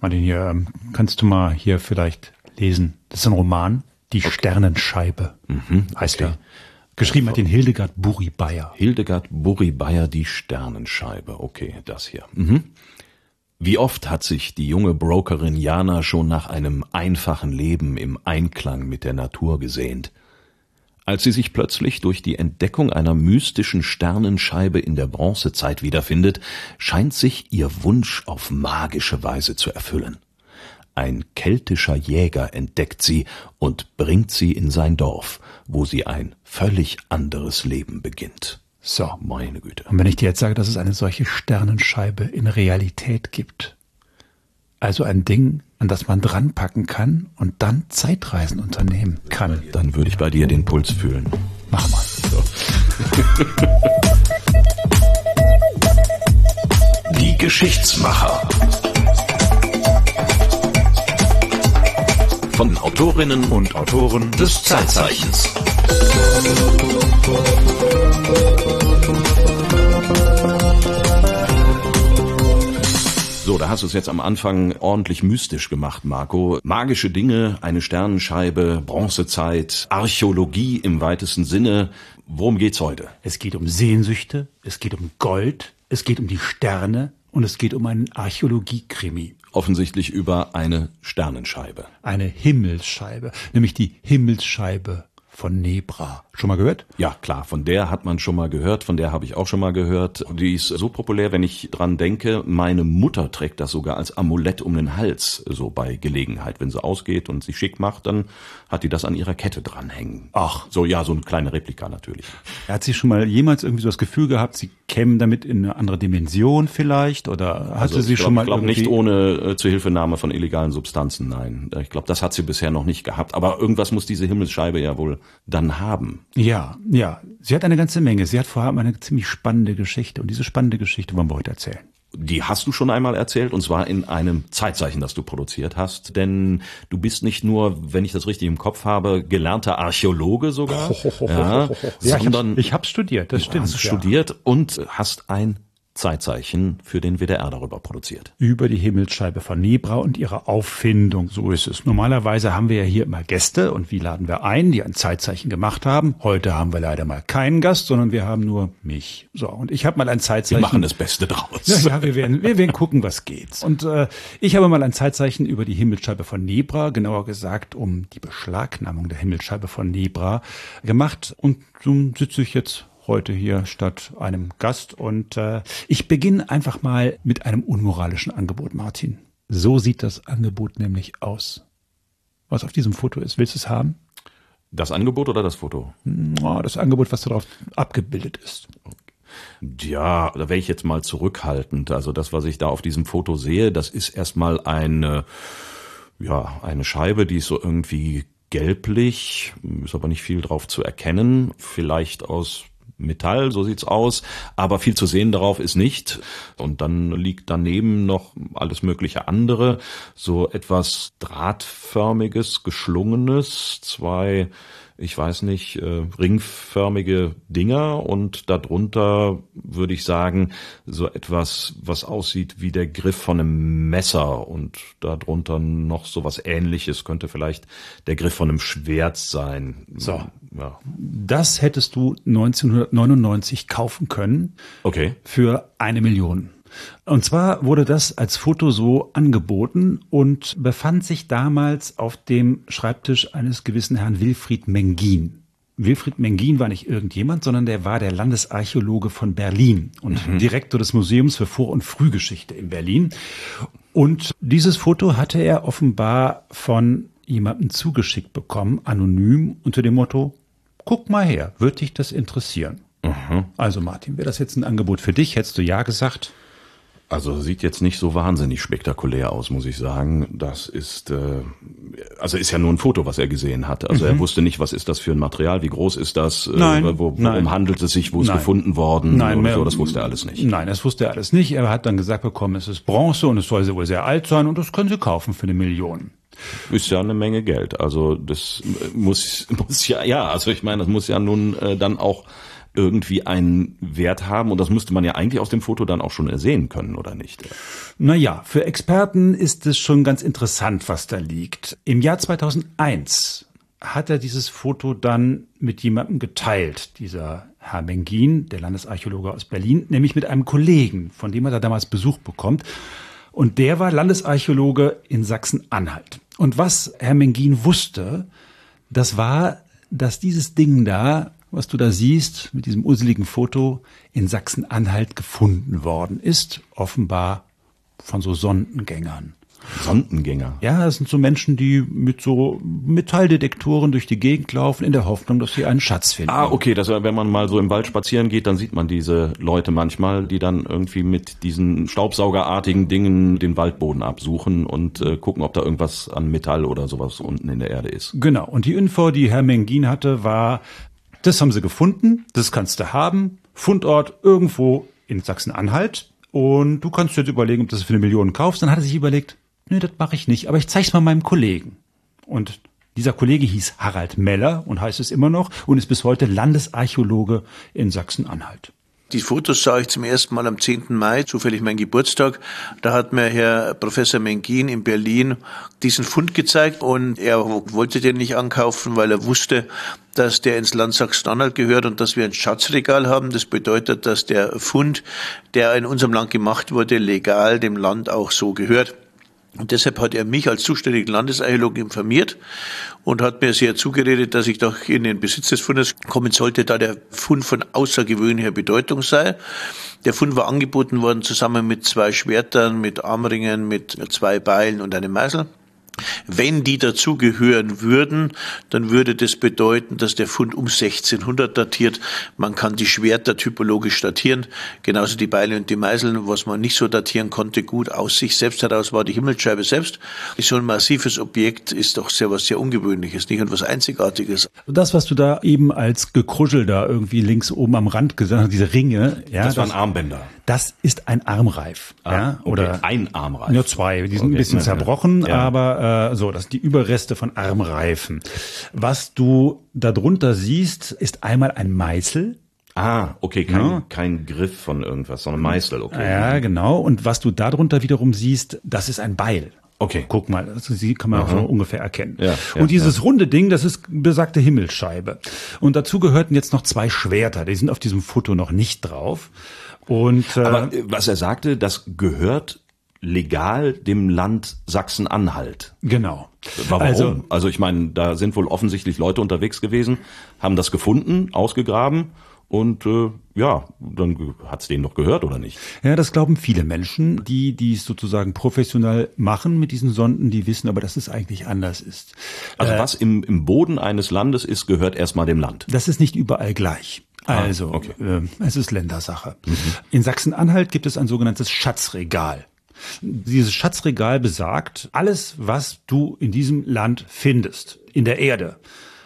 Martin, hier, ähm, kannst du mal hier vielleicht lesen? Das ist ein Roman, Die okay. Sternenscheibe mhm, heißt okay. er. Geschrieben hat den Hildegard Buri Bayer. Hildegard Buri Bayer, Die Sternenscheibe. Okay, das hier. Mhm. Wie oft hat sich die junge Brokerin Jana schon nach einem einfachen Leben im Einklang mit der Natur gesehnt. Als sie sich plötzlich durch die Entdeckung einer mystischen Sternenscheibe in der Bronzezeit wiederfindet, scheint sich ihr Wunsch auf magische Weise zu erfüllen. Ein keltischer Jäger entdeckt sie und bringt sie in sein Dorf, wo sie ein völlig anderes Leben beginnt. So. Meine Güte. Und wenn ich dir jetzt sage, dass es eine solche Sternenscheibe in Realität gibt, also ein Ding, an das man dranpacken kann und dann Zeitreisen unternehmen kann. Dann würde ich bei dir den Puls fühlen. Mach mal. So. Die Geschichtsmacher. Von Autorinnen und Autoren des Zeitzeichens. So, da hast du es jetzt am Anfang ordentlich mystisch gemacht, Marco. Magische Dinge, eine Sternenscheibe, Bronzezeit, Archäologie im weitesten Sinne. Worum geht's heute? Es geht um Sehnsüchte, es geht um Gold, es geht um die Sterne und es geht um einen Archäologiekrimi. Offensichtlich über eine Sternenscheibe. Eine Himmelsscheibe, nämlich die Himmelsscheibe von Nebra. Schon mal gehört? Ja, klar, von der hat man schon mal gehört, von der habe ich auch schon mal gehört. Die ist so populär, wenn ich dran denke, meine Mutter trägt das sogar als Amulett um den Hals, so bei Gelegenheit. Wenn sie ausgeht und sich schick macht, dann hat die das an ihrer Kette dranhängen. Ach. So, ja, so eine kleine Replika natürlich. Hat sie schon mal jemals irgendwie so das Gefühl gehabt, sie kämen damit in eine andere Dimension vielleicht? Oder hatte also sie glaub, schon mal Ich glaube nicht ohne äh, Zuhilfenahme von illegalen Substanzen, nein. Ich glaube, das hat sie bisher noch nicht gehabt. Aber irgendwas muss diese Himmelsscheibe ja wohl dann haben. Ja, ja. Sie hat eine ganze Menge. Sie hat vorher eine ziemlich spannende Geschichte. Und diese spannende Geschichte wollen wir heute erzählen. Die hast du schon einmal erzählt, und zwar in einem Zeitzeichen, das du produziert hast. Denn du bist nicht nur, wenn ich das richtig im Kopf habe, gelernter Archäologe sogar, ja, ja, sondern ich habe hab studiert, das stimmt. Du hast ja. studiert und hast ein Zeitzeichen für den WDR darüber produziert. Über die Himmelsscheibe von Nebra und ihre Auffindung, so ist es. Normalerweise haben wir ja hier immer Gäste und wie laden wir ein, die ein Zeitzeichen gemacht haben. Heute haben wir leider mal keinen Gast, sondern wir haben nur mich. So, und ich habe mal ein Zeitzeichen. Wir machen das Beste draus. Ja, ja wir, werden, wir werden gucken, was geht. Und äh, ich habe mal ein Zeitzeichen über die Himmelsscheibe von Nebra, genauer gesagt um die Beschlagnahmung der Himmelsscheibe von Nebra gemacht. Und so sitze ich jetzt heute hier statt einem Gast. Und äh, ich beginne einfach mal mit einem unmoralischen Angebot, Martin. So sieht das Angebot nämlich aus. Was auf diesem Foto ist, willst du es haben? Das Angebot oder das Foto? Oh, das Angebot, was darauf abgebildet ist. Ja, da wäre ich jetzt mal zurückhaltend. Also das, was ich da auf diesem Foto sehe, das ist erstmal eine, ja, eine Scheibe, die ist so irgendwie gelblich, ist aber nicht viel drauf zu erkennen. Vielleicht aus Metall, so sieht's aus, aber viel zu sehen darauf ist nicht. Und dann liegt daneben noch alles mögliche andere, so etwas drahtförmiges, geschlungenes, zwei ich weiß nicht, äh, ringförmige Dinger und darunter würde ich sagen, so etwas, was aussieht wie der Griff von einem Messer und darunter noch so was ähnliches, könnte vielleicht der Griff von einem Schwert sein. So. Ja. Das hättest du 1999 kaufen können. Okay. Für eine Million. Und zwar wurde das als Foto so angeboten und befand sich damals auf dem Schreibtisch eines gewissen Herrn Wilfried Mengin. Wilfried Mengin war nicht irgendjemand, sondern der war der Landesarchäologe von Berlin und mhm. Direktor des Museums für Vor- und Frühgeschichte in Berlin. Und dieses Foto hatte er offenbar von jemandem zugeschickt bekommen, anonym, unter dem Motto, guck mal her, würde dich das interessieren? Mhm. Also Martin, wäre das jetzt ein Angebot für dich? Hättest du ja gesagt? Also sieht jetzt nicht so wahnsinnig spektakulär aus, muss ich sagen. Das ist, äh, also ist ja nur ein Foto, was er gesehen hat. Also mhm. er wusste nicht, was ist das für ein Material, wie groß ist das, äh, nein, äh, wo, worum nein. handelt es sich, wo ist gefunden worden nein, oder so. Das wusste er alles nicht. Nein, das wusste er alles nicht. Er hat dann gesagt bekommen, es ist Bronze und es soll wohl sehr alt sein und das können Sie kaufen für eine Million. Ist ja eine Menge Geld. Also das muss muss ja ja. Also ich meine, das muss ja nun äh, dann auch irgendwie einen Wert haben und das müsste man ja eigentlich aus dem Foto dann auch schon ersehen können, oder nicht? Naja, für Experten ist es schon ganz interessant, was da liegt. Im Jahr 2001 hat er dieses Foto dann mit jemandem geteilt, dieser Herr Mengin, der Landesarchäologe aus Berlin, nämlich mit einem Kollegen, von dem er da damals Besuch bekommt. Und der war Landesarchäologe in Sachsen-Anhalt. Und was Herr Mengin wusste, das war, dass dieses Ding da, was du da siehst, mit diesem useligen Foto, in Sachsen-Anhalt gefunden worden ist, offenbar von so Sondengängern. Sondengänger. Ja, das sind so Menschen, die mit so Metalldetektoren durch die Gegend laufen, in der Hoffnung, dass sie einen Schatz finden. Ah, okay, das, wenn man mal so im Wald spazieren geht, dann sieht man diese Leute manchmal, die dann irgendwie mit diesen Staubsaugerartigen Dingen den Waldboden absuchen und äh, gucken, ob da irgendwas an Metall oder sowas unten in der Erde ist. Genau. Und die Info, die Herr Mengin hatte, war, das haben sie gefunden, das kannst du haben. Fundort irgendwo in Sachsen-Anhalt. Und du kannst jetzt überlegen, ob du das für eine Million kaufst. Dann hat er sich überlegt, nee, das mache ich nicht, aber ich zeig's mal meinem Kollegen. Und dieser Kollege hieß Harald Meller und heißt es immer noch und ist bis heute Landesarchäologe in Sachsen-Anhalt. Die Fotos sah ich zum ersten Mal am 10. Mai, zufällig mein Geburtstag. Da hat mir Herr Professor Mengin in Berlin diesen Fund gezeigt und er wollte den nicht ankaufen, weil er wusste, dass der ins Land Sachsen-Anhalt gehört und dass wir ein Schatzregal haben. Das bedeutet, dass der Fund, der in unserem Land gemacht wurde, legal dem Land auch so gehört. Und deshalb hat er mich als zuständigen Landesarchäologen informiert und hat mir sehr zugeredet, dass ich doch in den Besitz des Fundes kommen sollte, da der Fund von außergewöhnlicher Bedeutung sei. Der Fund war angeboten worden zusammen mit zwei Schwertern, mit Armringen, mit zwei Beilen und einem Meißel. Wenn die dazugehören würden, dann würde das bedeuten, dass der Fund um 1600 datiert. Man kann die Schwerter typologisch datieren, genauso die Beile und die Meißeln. Was man nicht so datieren konnte, gut aus sich selbst heraus, war die Himmelsscheibe selbst. So ein massives Objekt ist doch sehr was sehr Ungewöhnliches, nicht und was Einzigartiges. Das, was du da eben als Gekruschel da irgendwie links oben am Rand gesagt hast, diese Ringe, ja, das waren Armbänder. Das ist ein Armreif, ah, ja, oder okay. ein Armreif. Nur zwei, die sind okay. ein bisschen zerbrochen, ja. aber äh, so, das sind die Überreste von Armreifen. Was du darunter siehst, ist einmal ein Meißel. Ah, okay, kein, ja. kein Griff von irgendwas, sondern Meißel, okay. Ja, genau. Und was du darunter wiederum siehst, das ist ein Beil. Okay. Guck mal, also sie kann man Aha. auch so ungefähr erkennen. Ja, ja, und dieses ja. runde Ding, das ist besagte Himmelsscheibe. Und dazu gehörten jetzt noch zwei Schwerter. Die sind auf diesem Foto noch nicht drauf. Und äh, Aber äh, was er sagte, das gehört legal dem Land Sachsen-Anhalt. Genau. Warum? Also, also ich meine, da sind wohl offensichtlich Leute unterwegs gewesen, haben das gefunden, ausgegraben und äh, ja, dann hat's denen doch gehört oder nicht? Ja, das glauben viele Menschen, die die es sozusagen professionell machen mit diesen Sonden, die wissen aber, dass es eigentlich anders ist. Also äh, was im, im Boden eines Landes ist, gehört erstmal dem Land. Das ist nicht überall gleich. Ah, also, ah, okay. äh, es ist Ländersache. Mhm. In Sachsen-Anhalt gibt es ein sogenanntes Schatzregal. Dieses Schatzregal besagt, alles, was du in diesem Land findest, in der Erde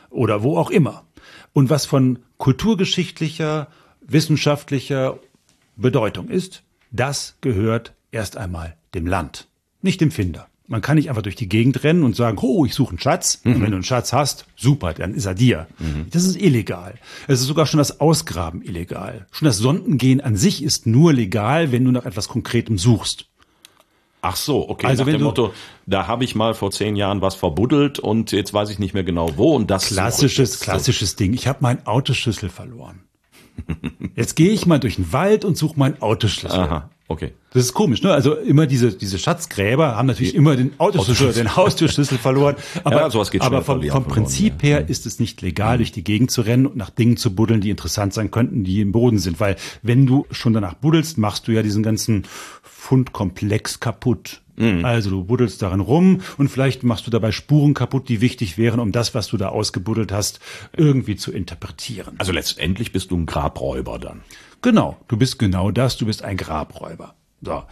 oder wo auch immer, und was von kulturgeschichtlicher, wissenschaftlicher Bedeutung ist, das gehört erst einmal dem Land, nicht dem Finder. Man kann nicht einfach durch die Gegend rennen und sagen, oh, ich suche einen Schatz. Mhm. Und wenn du einen Schatz hast, super, dann ist er dir. Mhm. Das ist illegal. Es ist sogar schon das Ausgraben illegal. Schon das Sondengehen an sich ist nur legal, wenn du nach etwas Konkretem suchst. Ach so, okay. Also Nach wenn dem Motto, da habe ich mal vor zehn Jahren was verbuddelt und jetzt weiß ich nicht mehr genau wo und das klassisches klassisches Ding. Ich habe meinen Autoschlüssel verloren. Jetzt gehe ich mal durch den Wald und suche meinen Autoschlüssel. Aha, okay. Das ist komisch, ne? Also immer diese diese Schatzgräber haben natürlich immer den Autoschlüssel, den Haustürschlüssel verloren. Aber, ja, sowas geht aber vom, vom Prinzip her ist es nicht legal, durch die Gegend zu rennen und nach Dingen zu buddeln, die interessant sein könnten, die im Boden sind. Weil wenn du schon danach buddelst, machst du ja diesen ganzen Fundkomplex kaputt. Mhm. Also du buddelst darin rum und vielleicht machst du dabei Spuren kaputt, die wichtig wären, um das, was du da ausgebuddelt hast, irgendwie zu interpretieren. Also letztendlich bist du ein Grabräuber dann. Genau, du bist genau das, du bist ein Grabräuber. So.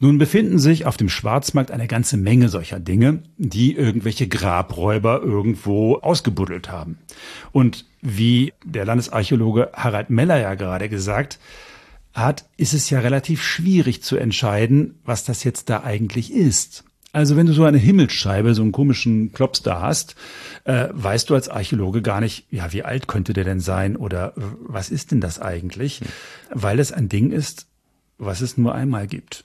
Nun befinden sich auf dem Schwarzmarkt eine ganze Menge solcher Dinge, die irgendwelche Grabräuber irgendwo ausgebuddelt haben. Und wie der Landesarchäologe Harald Meller ja gerade gesagt hat, ist es ja relativ schwierig zu entscheiden, was das jetzt da eigentlich ist. Also wenn du so eine Himmelsscheibe, so einen komischen Klops da hast, äh, weißt du als Archäologe gar nicht, ja, wie alt könnte der denn sein oder was ist denn das eigentlich? Hm. Weil es ein Ding ist, was es nur einmal gibt.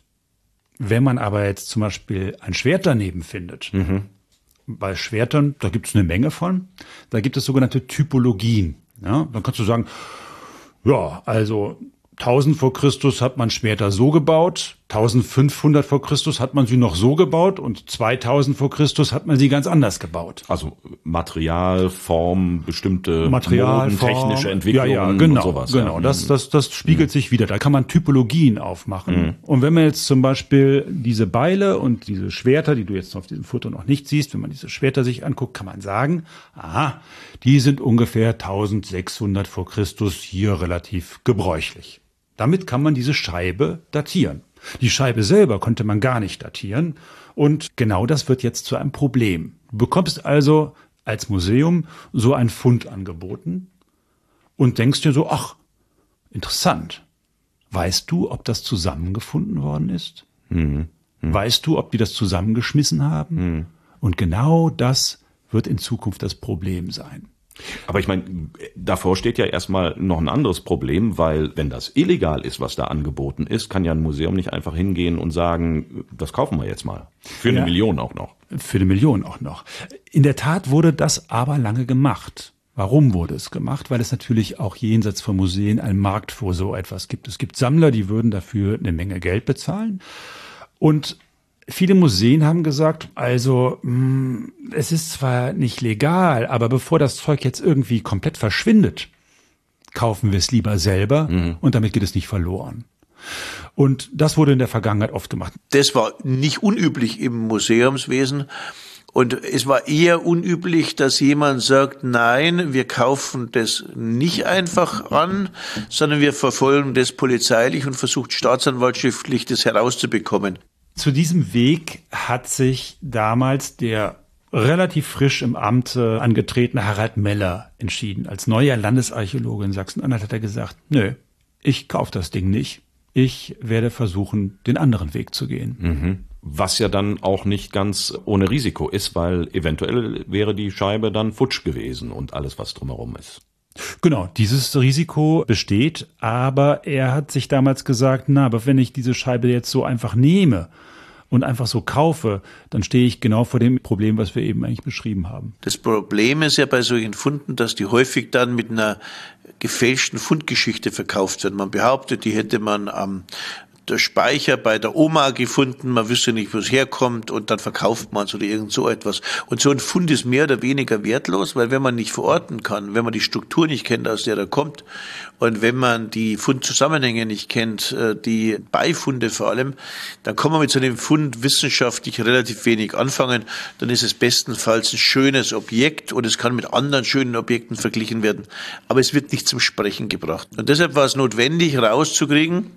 Wenn man aber jetzt zum Beispiel ein Schwert daneben findet, mhm. bei Schwertern, da gibt es eine Menge von, da gibt es sogenannte Typologien. Ja, dann kannst du sagen, ja, also 1000 vor Christus hat man Schwerter so gebaut, 1500 vor Christus hat man sie noch so gebaut und 2000 vor Christus hat man sie ganz anders gebaut. Also Material, Form, bestimmte Material, Moden, technische Entwicklungen ja, ja, genau, und sowas. Genau, ja. das, das, das spiegelt mhm. sich wieder. Da kann man Typologien aufmachen. Mhm. Und wenn man jetzt zum Beispiel diese Beile und diese Schwerter, die du jetzt auf diesem Foto noch nicht siehst, wenn man diese Schwerter sich anguckt, kann man sagen, aha, die sind ungefähr 1600 vor Christus hier relativ gebräuchlich. Damit kann man diese Scheibe datieren. Die Scheibe selber konnte man gar nicht datieren. Und genau das wird jetzt zu einem Problem. Du bekommst also als Museum so ein Fund angeboten und denkst dir so, ach, interessant. Weißt du, ob das zusammengefunden worden ist? Mhm. Mhm. Weißt du, ob die das zusammengeschmissen haben? Mhm. Und genau das wird in Zukunft das Problem sein. Aber ich meine, davor steht ja erstmal noch ein anderes Problem, weil wenn das illegal ist, was da angeboten ist, kann ja ein Museum nicht einfach hingehen und sagen, das kaufen wir jetzt mal. Für eine ja, Million auch noch. Für eine Million auch noch. In der Tat wurde das aber lange gemacht. Warum wurde es gemacht? Weil es natürlich auch jenseits von Museen einen Markt vor so etwas gibt. Es gibt Sammler, die würden dafür eine Menge Geld bezahlen. Und Viele Museen haben gesagt, also mh, mm, es ist zwar nicht legal, aber bevor das Zeug jetzt irgendwie komplett verschwindet, kaufen wir es lieber selber mhm. und damit geht es nicht verloren. Und das wurde in der Vergangenheit oft gemacht. Das war nicht unüblich im Museumswesen. Und es war eher unüblich, dass jemand sagt, nein, wir kaufen das nicht einfach an, sondern wir verfolgen das polizeilich und versucht staatsanwaltschaftlich das herauszubekommen. Zu diesem Weg hat sich damals der relativ frisch im Amt angetretene Harald Meller entschieden. Als neuer Landesarchäologe in Sachsen-Anhalt hat er gesagt, nö, ich kauf das Ding nicht. Ich werde versuchen, den anderen Weg zu gehen. Mhm. Was ja dann auch nicht ganz ohne Risiko ist, weil eventuell wäre die Scheibe dann futsch gewesen und alles, was drumherum ist. Genau, dieses Risiko besteht, aber er hat sich damals gesagt, na, aber wenn ich diese Scheibe jetzt so einfach nehme und einfach so kaufe, dann stehe ich genau vor dem Problem, was wir eben eigentlich beschrieben haben. Das Problem ist ja bei solchen Funden, dass die häufig dann mit einer gefälschten Fundgeschichte verkauft werden. Man behauptet, die hätte man am Speicher bei der Oma gefunden, man wüsste nicht, wo es herkommt und dann verkauft man es oder irgend so etwas. Und so ein Fund ist mehr oder weniger wertlos, weil wenn man nicht verorten kann, wenn man die Struktur nicht kennt, aus der er kommt und wenn man die Fundzusammenhänge nicht kennt, äh, die Beifunde vor allem, dann kann man mit so einem Fund wissenschaftlich relativ wenig anfangen. Dann ist es bestenfalls ein schönes Objekt und es kann mit anderen schönen Objekten verglichen werden, aber es wird nicht zum Sprechen gebracht. Und deshalb war es notwendig, rauszukriegen,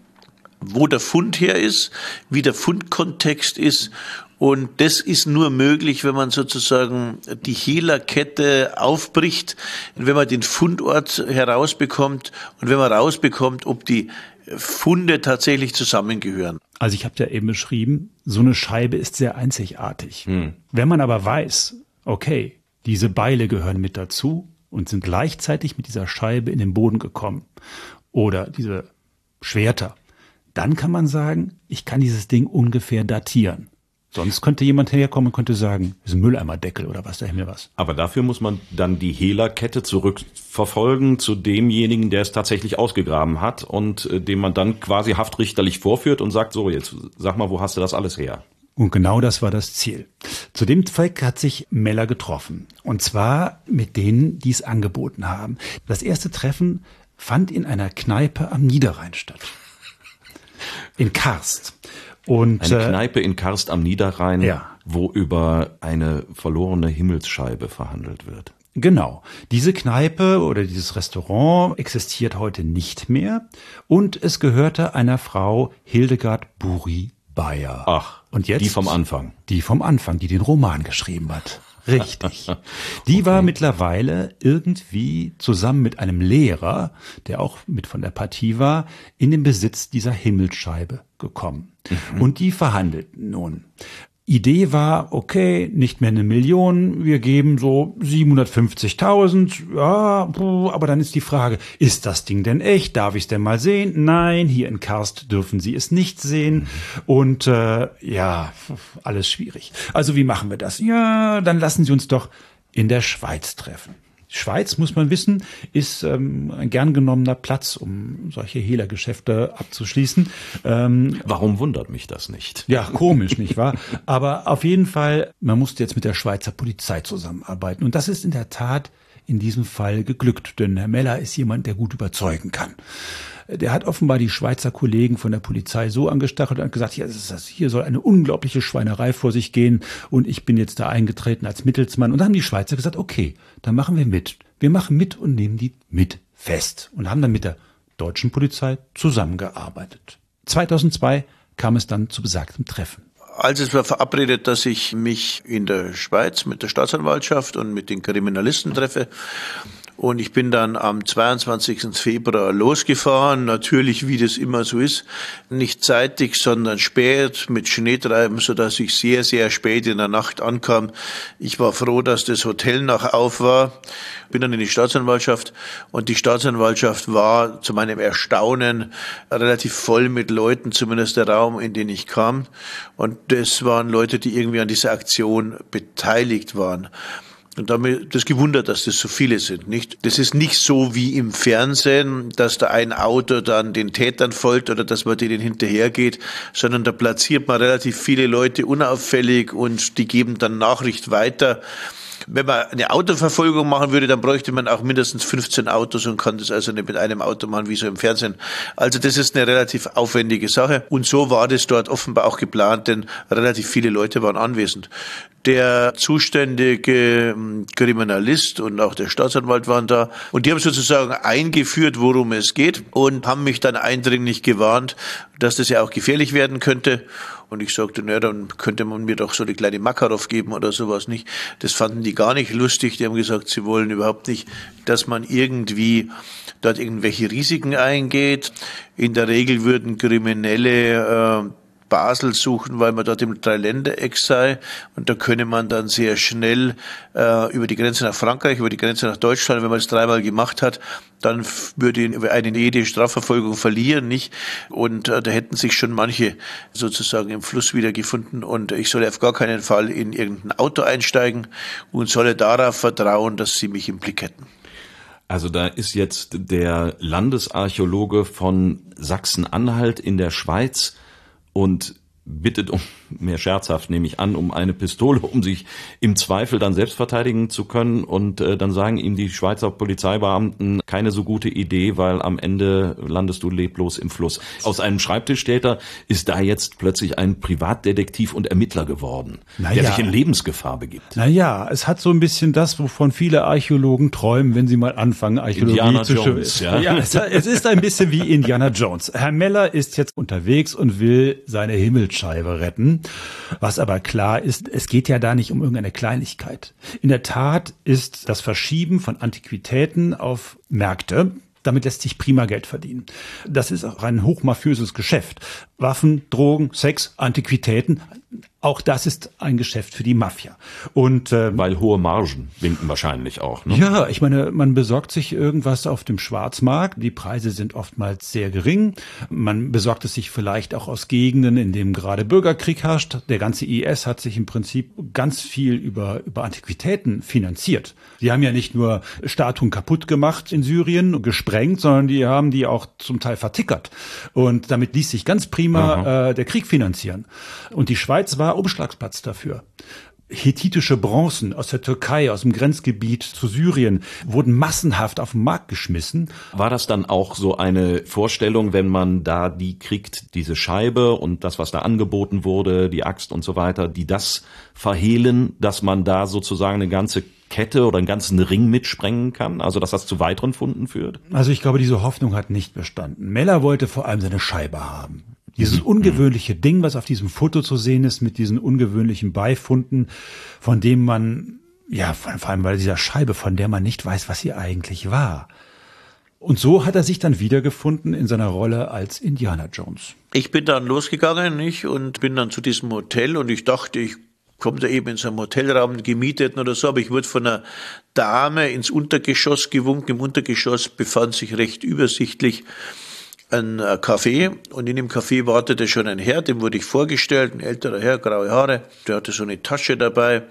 wo der Fund her ist, wie der Fundkontext ist. Und das ist nur möglich, wenn man sozusagen die Hehlerkette aufbricht, wenn man den Fundort herausbekommt und wenn man rausbekommt, ob die Funde tatsächlich zusammengehören. Also ich habe ja eben beschrieben, so eine Scheibe ist sehr einzigartig. Hm. Wenn man aber weiß, okay, diese Beile gehören mit dazu und sind gleichzeitig mit dieser Scheibe in den Boden gekommen oder diese Schwerter dann kann man sagen, ich kann dieses Ding ungefähr datieren. Sonst könnte jemand herkommen und könnte sagen, ist ein Mülleimerdeckel oder was, der Himmel was. Aber dafür muss man dann die Hehlerkette zurückverfolgen zu demjenigen, der es tatsächlich ausgegraben hat und äh, dem man dann quasi haftrichterlich vorführt und sagt, so, jetzt sag mal, wo hast du das alles her? Und genau das war das Ziel. Zu dem Zweck hat sich Meller getroffen. Und zwar mit denen, die es angeboten haben. Das erste Treffen fand in einer Kneipe am Niederrhein statt in Karst. Und, eine äh, Kneipe in Karst am Niederrhein, ja. wo über eine verlorene Himmelsscheibe verhandelt wird. Genau. Diese Kneipe oder dieses Restaurant existiert heute nicht mehr und es gehörte einer Frau Hildegard Buri Bayer. Ach, und jetzt die vom Anfang. Die vom Anfang, die den Roman geschrieben hat. Richtig. Die okay. war mittlerweile irgendwie zusammen mit einem Lehrer, der auch mit von der Partie war, in den Besitz dieser Himmelsscheibe gekommen. Mhm. Und die verhandelten nun. Idee war, okay, nicht mehr eine Million, wir geben so 750.000, ja, aber dann ist die Frage, ist das Ding denn echt? Darf ich es denn mal sehen? Nein, hier in Karst dürfen Sie es nicht sehen. Und äh, ja, alles schwierig. Also wie machen wir das? Ja, dann lassen Sie uns doch in der Schweiz treffen. Schweiz, muss man wissen, ist ähm, ein gern genommener Platz, um solche Hehlergeschäfte abzuschließen. Ähm, Warum wundert mich das nicht? Ja, komisch, nicht wahr? Aber auf jeden Fall, man musste jetzt mit der Schweizer Polizei zusammenarbeiten. Und das ist in der Tat in diesem Fall geglückt, denn Herr Meller ist jemand, der gut überzeugen kann. Der hat offenbar die Schweizer Kollegen von der Polizei so angestachelt und gesagt, hier soll eine unglaubliche Schweinerei vor sich gehen und ich bin jetzt da eingetreten als Mittelsmann. Und dann haben die Schweizer gesagt, okay, dann machen wir mit. Wir machen mit und nehmen die mit fest und haben dann mit der deutschen Polizei zusammengearbeitet. 2002 kam es dann zu besagtem Treffen. Also es war verabredet, dass ich mich in der Schweiz mit der Staatsanwaltschaft und mit den Kriminalisten treffe und ich bin dann am 22. Februar losgefahren, natürlich wie das immer so ist, nicht zeitig, sondern spät mit Schneetreiben, so dass ich sehr, sehr spät in der Nacht ankam. Ich war froh, dass das Hotel noch auf war. Bin dann in die Staatsanwaltschaft und die Staatsanwaltschaft war zu meinem Erstaunen relativ voll mit Leuten, zumindest der Raum, in den ich kam. Und das waren Leute, die irgendwie an dieser Aktion beteiligt waren. Und damit das gewundert, dass das so viele sind, nicht? Das ist nicht so wie im Fernsehen, dass da ein Auto dann den Tätern folgt oder dass man denen hinterhergeht, sondern da platziert man relativ viele Leute unauffällig und die geben dann Nachricht weiter. Wenn man eine Autoverfolgung machen würde, dann bräuchte man auch mindestens 15 Autos und kann das also nicht mit einem Auto machen, wie so im Fernsehen. Also das ist eine relativ aufwendige Sache. Und so war das dort offenbar auch geplant, denn relativ viele Leute waren anwesend. Der zuständige hm, Kriminalist und auch der Staatsanwalt waren da und die haben sozusagen eingeführt, worum es geht und haben mich dann eindringlich gewarnt, dass das ja auch gefährlich werden könnte. Und ich sagte, naja, dann könnte man mir doch so eine kleine Makarov geben oder sowas nicht. Das fanden die gar nicht lustig. Die haben gesagt, sie wollen überhaupt nicht, dass man irgendwie dort irgendwelche Risiken eingeht. In der Regel würden Kriminelle äh, Basel suchen, weil man dort im Dreiländereck sei. Und da könne man dann sehr schnell äh, über die Grenze nach Frankreich, über die Grenze nach Deutschland, wenn man es dreimal gemacht hat, dann würde eine jede Strafverfolgung verlieren, nicht? Und äh, da hätten sich schon manche sozusagen im Fluss wiedergefunden. Und ich solle auf gar keinen Fall in irgendein Auto einsteigen und solle darauf vertrauen, dass sie mich im Blick hätten. Also da ist jetzt der Landesarchäologe von Sachsen-Anhalt in der Schweiz und bittet um mehr scherzhaft nehme ich an, um eine Pistole, um sich im Zweifel dann selbst verteidigen zu können. Und äh, dann sagen ihm die Schweizer Polizeibeamten, keine so gute Idee, weil am Ende landest du leblos im Fluss. Aus einem Schreibtischtäter ist da jetzt plötzlich ein Privatdetektiv und Ermittler geworden, naja. der sich in Lebensgefahr begibt. Naja, es hat so ein bisschen das, wovon viele Archäologen träumen, wenn sie mal anfangen, Archäologie Indiana zu Jones, ja. ja es, es ist ein bisschen wie Indiana Jones. Herr Meller ist jetzt unterwegs und will seine Himmelsscheibe retten. Was aber klar ist, es geht ja da nicht um irgendeine Kleinigkeit. In der Tat ist das Verschieben von Antiquitäten auf Märkte damit lässt sich prima Geld verdienen. Das ist auch ein hochmafiöses Geschäft. Waffen, Drogen, Sex, Antiquitäten, auch das ist ein Geschäft für die Mafia. Und äh, weil hohe Margen winken wahrscheinlich auch. Ne? Ja, ich meine, man besorgt sich irgendwas auf dem Schwarzmarkt. Die Preise sind oftmals sehr gering. Man besorgt es sich vielleicht auch aus Gegenden, in denen gerade Bürgerkrieg herrscht. Der ganze IS hat sich im Prinzip ganz viel über über Antiquitäten finanziert. Die haben ja nicht nur Statuen kaputt gemacht in Syrien, gesprengt, sondern die haben die auch zum Teil vertickert. Und damit ließ sich ganz prima äh, der Krieg finanzieren. Und die Schweiz war Umschlagsplatz dafür. Hethitische Bronzen aus der Türkei, aus dem Grenzgebiet zu Syrien, wurden massenhaft auf den Markt geschmissen. War das dann auch so eine Vorstellung, wenn man da die kriegt, diese Scheibe und das, was da angeboten wurde, die Axt und so weiter, die das verhehlen, dass man da sozusagen eine ganze Kette oder einen ganzen Ring mitsprengen kann? Also, dass das zu weiteren Funden führt? Also, ich glaube, diese Hoffnung hat nicht bestanden. Meller wollte vor allem seine Scheibe haben. Dieses mhm. ungewöhnliche Ding, was auf diesem Foto zu sehen ist, mit diesen ungewöhnlichen Beifunden, von dem man, ja, vor allem bei dieser Scheibe, von der man nicht weiß, was sie eigentlich war. Und so hat er sich dann wiedergefunden in seiner Rolle als Indiana Jones. Ich bin dann losgegangen, nicht, und bin dann zu diesem Hotel und ich dachte, ich komme da eben in so einem Hotelraum gemietet oder so, aber ich wurde von einer Dame ins Untergeschoss gewunken. Im Untergeschoss befand sich recht übersichtlich ein äh, Café und in dem Café wartete schon ein Herr, dem wurde ich vorgestellt, ein älterer Herr, graue Haare, der hatte so eine Tasche dabei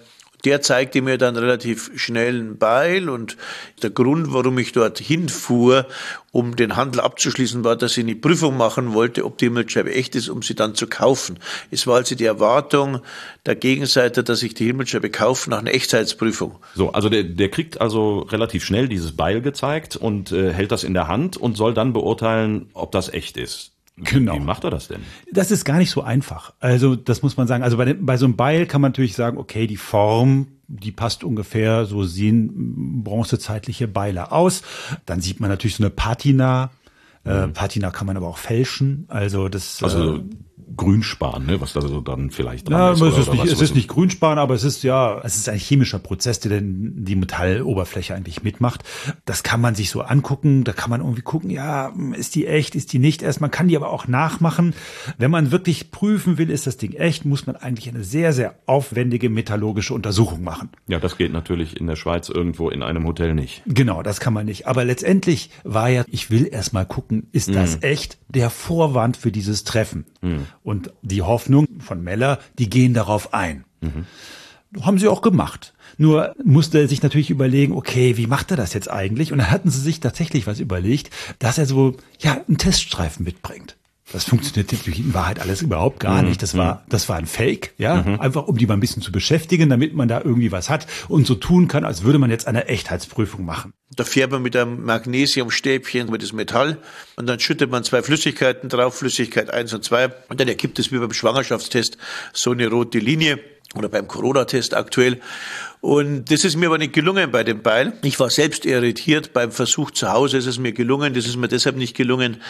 der zeigte mir dann relativ schnell ein Beil und der Grund, warum ich dort hinfuhr, um den Handel abzuschließen, war, dass ich eine Prüfung machen wollte, ob die Himmelsscheibe echt ist, um sie dann zu kaufen. Es war also die Erwartung der Gegenseite, dass ich die Himmelsscheibe kaufe nach einer Echtheitsprüfung. So, also der, der kriegt also relativ schnell dieses Beil gezeigt und äh, hält das in der Hand und soll dann beurteilen, ob das echt ist. Genau. Wie macht er das denn? Das ist gar nicht so einfach. Also das muss man sagen. Also bei, bei so einem Beil kann man natürlich sagen, okay, die Form, die passt ungefähr, so sehen bronzezeitliche Beile aus. Dann sieht man natürlich so eine Patina. Äh, mhm. Patina kann man aber auch fälschen. Also das. Also äh, Grünspan, ne, was da so dann vielleicht dran ja, ist. Es, ist, nicht, was, es ist nicht Grünspan, aber es ist ja, es ist ein chemischer Prozess, der denn die Metalloberfläche eigentlich mitmacht. Das kann man sich so angucken, da kann man irgendwie gucken, ja, ist die echt, ist die nicht erst. Man kann die aber auch nachmachen. Wenn man wirklich prüfen will, ist das Ding echt, muss man eigentlich eine sehr, sehr aufwendige metallurgische Untersuchung machen. Ja, das geht natürlich in der Schweiz irgendwo in einem Hotel nicht. Genau, das kann man nicht. Aber letztendlich war ja, ich will erst mal gucken, ist das mhm. echt der Vorwand für dieses Treffen? Mhm. Und die Hoffnung von Meller, die gehen darauf ein. Mhm. Haben sie auch gemacht. Nur musste er sich natürlich überlegen, okay, wie macht er das jetzt eigentlich? Und dann hatten sie sich tatsächlich was überlegt, dass er so, ja, einen Teststreifen mitbringt. Das funktioniert natürlich in Wahrheit alles überhaupt gar mhm. nicht. Das war, mhm. das war ein Fake, ja. Mhm. Einfach um die mal ein bisschen zu beschäftigen, damit man da irgendwie was hat und so tun kann, als würde man jetzt eine Echtheitsprüfung machen. Da fährt man mit einem Magnesiumstäbchen mit das Metall und dann schüttet man zwei Flüssigkeiten drauf, Flüssigkeit eins und zwei und dann ergibt es wie beim Schwangerschaftstest so eine rote Linie oder beim Corona-Test aktuell. Und das ist mir aber nicht gelungen bei dem Beil. Ich war selbst irritiert. Beim Versuch zu Hause ist es mir gelungen. Das ist mir deshalb nicht gelungen,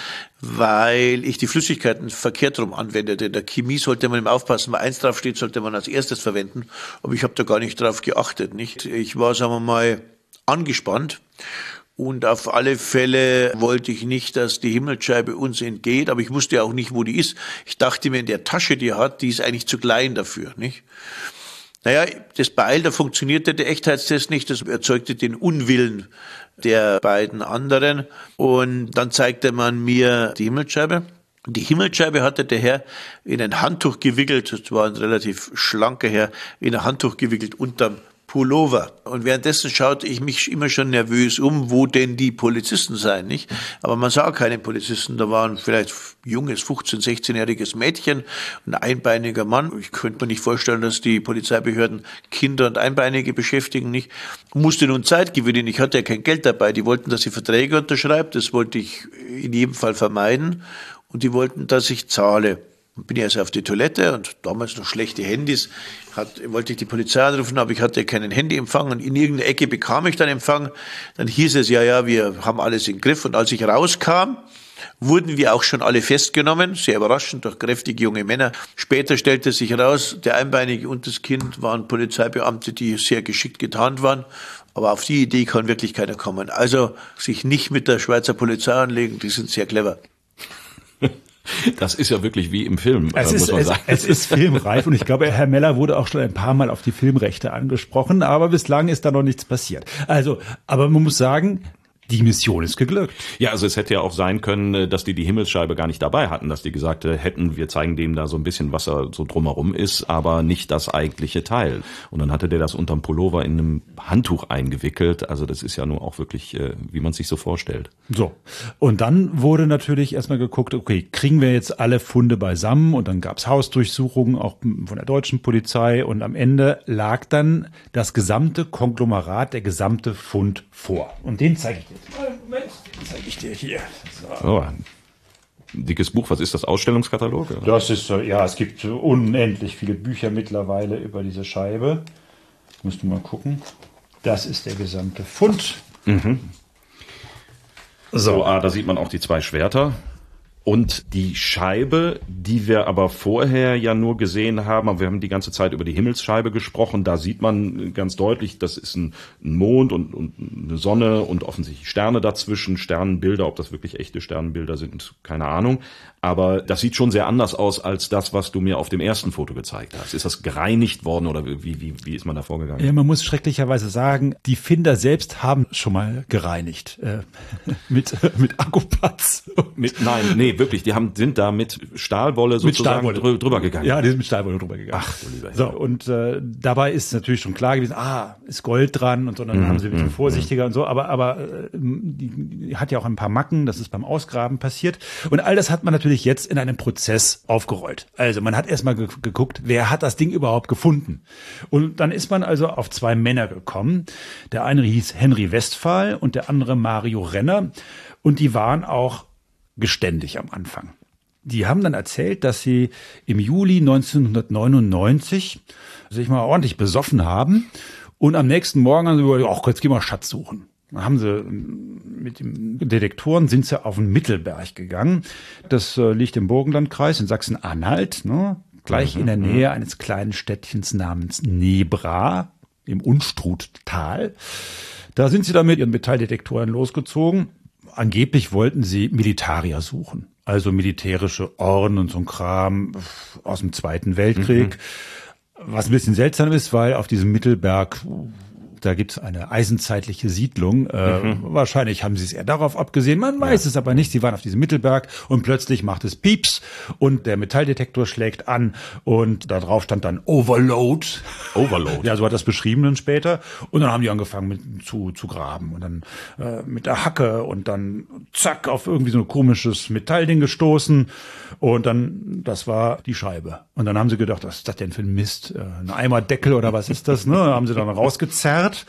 weil ich die Flüssigkeiten verkehrt rum anwendete. In der Chemie sollte man immer aufpassen. Wenn eins draufsteht, sollte man als erstes verwenden. Aber ich habe da gar nicht drauf geachtet. Nicht? Ich war, sagen wir mal, angespannt. Und auf alle Fälle wollte ich nicht, dass die Himmelsscheibe uns entgeht, aber ich wusste ja auch nicht, wo die ist. Ich dachte mir, in der Tasche, die er hat, die ist eigentlich zu klein dafür, nicht? Naja, das Beil, da funktionierte der Echtheitstest nicht, das erzeugte den Unwillen der beiden anderen. Und dann zeigte man mir die Himmelsscheibe. Die Himmelsscheibe hatte der Herr in ein Handtuch gewickelt, das war ein relativ schlanker Herr, in ein Handtuch gewickelt unterm Pullover. Und währenddessen schaute ich mich immer schon nervös um, wo denn die Polizisten seien, nicht? Aber man sah keine Polizisten. Da waren vielleicht junges, 15-, 16-jähriges Mädchen, ein einbeiniger Mann. Ich könnte mir nicht vorstellen, dass die Polizeibehörden Kinder und Einbeinige beschäftigen, nicht? Musste nun Zeit gewinnen. Ich hatte ja kein Geld dabei. Die wollten, dass ich Verträge unterschreibe. Das wollte ich in jedem Fall vermeiden. Und die wollten, dass ich zahle bin ich also auf die Toilette und damals noch schlechte Handys, hat, wollte ich die Polizei anrufen, aber ich hatte keinen Handyempfang und in irgendeiner Ecke bekam ich dann Empfang. Dann hieß es, ja, ja, wir haben alles im Griff und als ich rauskam, wurden wir auch schon alle festgenommen, sehr überraschend durch kräftige junge Männer. Später stellte sich heraus, der Einbeinige und das Kind waren Polizeibeamte, die sehr geschickt getarnt waren. Aber auf die Idee kann wirklich keiner kommen. Also sich nicht mit der Schweizer Polizei anlegen, die sind sehr clever. Das ist ja wirklich wie im Film, es muss ist, man sagen. Es, es ist filmreif und ich glaube, Herr Meller wurde auch schon ein paar Mal auf die Filmrechte angesprochen, aber bislang ist da noch nichts passiert. Also, aber man muss sagen, die Mission ist geglückt. Ja, also es hätte ja auch sein können, äh, dass die die Himmelsscheibe gar nicht dabei hatten, dass die gesagt äh, hätten, wir zeigen dem da so ein bisschen, was da so drumherum ist, aber nicht das eigentliche Teil. Und dann hatte der das unterm Pullover in einem Handtuch eingewickelt. Also das ist ja nur auch wirklich, äh, wie man sich so vorstellt. So. Und dann wurde natürlich erstmal geguckt, okay, kriegen wir jetzt alle Funde beisammen? Und dann gab's Hausdurchsuchungen, auch von der deutschen Polizei. Und am Ende lag dann das gesamte Konglomerat, der gesamte Fund vor. Und den zeige ich dir Moment, zeige ich dir hier. So. Oh, ein dickes Buch, was ist das? Ausstellungskatalog? Oder? Das ist, ja, es gibt unendlich viele Bücher mittlerweile über diese Scheibe. Musst du mal gucken. Das ist der gesamte Fund. Mhm. So, ah, da sieht man auch die zwei Schwerter. Und die Scheibe, die wir aber vorher ja nur gesehen haben, wir haben die ganze Zeit über die Himmelsscheibe gesprochen, da sieht man ganz deutlich, das ist ein, Mond und, und eine Sonne und offensichtlich Sterne dazwischen, Sternenbilder, ob das wirklich echte Sternenbilder sind, keine Ahnung. Aber das sieht schon sehr anders aus als das, was du mir auf dem ersten Foto gezeigt hast. Ist das gereinigt worden oder wie, wie, wie ist man da vorgegangen? Ja, man muss schrecklicherweise sagen, die Finder selbst haben schon mal gereinigt. Äh, mit, mit Akkupatz. Mit, nein, nee, wirklich. Die haben, sind da mit Stahlwolle sozusagen mit Stahlwolle. drüber gegangen. Ja, die sind mit Stahlwolle drüber gegangen. Ach, du lieber. So, und äh, dabei ist natürlich schon klar gewesen, ah, ist Gold dran und so, dann mhm, haben sie ein bisschen mhm, vorsichtiger mhm. und so. Aber, aber äh, die, die hat ja auch ein paar Macken, das ist beim Ausgraben passiert. Und all das hat man natürlich natürlich jetzt in einem Prozess aufgerollt. Also man hat erstmal ge geguckt, wer hat das Ding überhaupt gefunden? Und dann ist man also auf zwei Männer gekommen. Der eine hieß Henry Westphal und der andere Mario Renner. Und die waren auch geständig am Anfang. Die haben dann erzählt, dass sie im Juli 1999 sich mal ordentlich besoffen haben und am nächsten Morgen haben sie gesagt, ach, jetzt gehen wir Schatz suchen. Dann haben sie mit den Detektoren sind sie auf den Mittelberg gegangen. Das äh, liegt im Burgenlandkreis in Sachsen-Anhalt, ne? gleich mhm, in der mhm. Nähe eines kleinen Städtchens namens Nebra im Unstruttal. Da sind sie dann mit ihren Metalldetektoren losgezogen. Angeblich wollten sie Militarier suchen, also militärische Orden und so ein Kram aus dem Zweiten Weltkrieg. Mhm. Was ein bisschen seltsam ist, weil auf diesem Mittelberg da gibt es eine eisenzeitliche Siedlung. Äh, mhm. Wahrscheinlich haben sie es eher darauf abgesehen. Man weiß ja. es aber nicht. Sie waren auf diesem Mittelberg und plötzlich macht es Pieps und der Metalldetektor schlägt an und da drauf stand dann Overload. Overload. Ja, so hat das beschrieben dann später. Und dann haben die angefangen mit, zu, zu graben und dann äh, mit der Hacke und dann zack auf irgendwie so ein komisches Metallding gestoßen und dann, das war die Scheibe. Und dann haben sie gedacht, was ist das denn für ein Mist? Äh, ein Eimerdeckel oder was ist das? Ne? haben sie dann rausgezerrt Wert.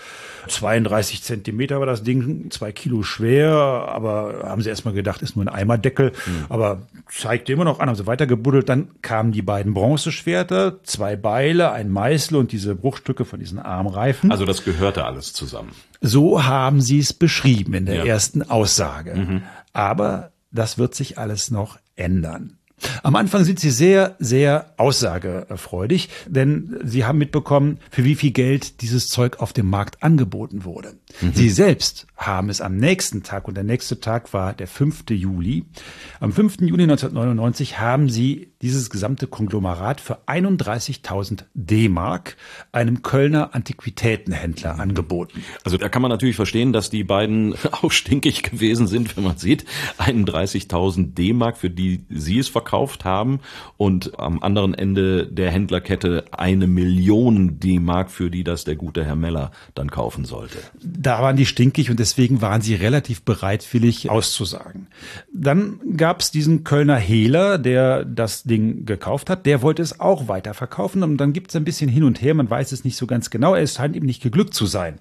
32 Zentimeter war das Ding, zwei Kilo schwer, aber haben sie erstmal gedacht, ist nur ein Eimerdeckel, mhm. aber zeigte immer noch an, haben sie weitergebuddelt. Dann kamen die beiden Bronzeschwerter, zwei Beile, ein Meißel und diese Bruchstücke von diesen Armreifen. Also das gehörte alles zusammen. So haben sie es beschrieben in der ja. ersten Aussage. Mhm. Aber das wird sich alles noch ändern. Am Anfang sind sie sehr, sehr aussagefreudig, denn sie haben mitbekommen, für wie viel Geld dieses Zeug auf dem Markt angeboten wurde. Mhm. Sie selbst haben es am nächsten Tag, und der nächste Tag war der 5. Juli, am 5. Juli 1999 haben sie dieses gesamte Konglomerat für 31.000 D-Mark einem Kölner Antiquitätenhändler angeboten. Also da kann man natürlich verstehen, dass die beiden auch stinkig gewesen sind, wenn man sieht, 31.000 D-Mark, für die sie es verkauft haben und am anderen Ende der Händlerkette eine Million D-Mark, für die das der gute Herr Meller dann kaufen sollte. Da waren die stinkig und deswegen waren sie relativ bereitwillig auszusagen. Dann gab es diesen Kölner Hehler, der das Ding gekauft hat, der wollte es auch weiterverkaufen und dann gibt es ein bisschen hin und her, man weiß es nicht so ganz genau, es scheint ihm nicht geglückt zu sein.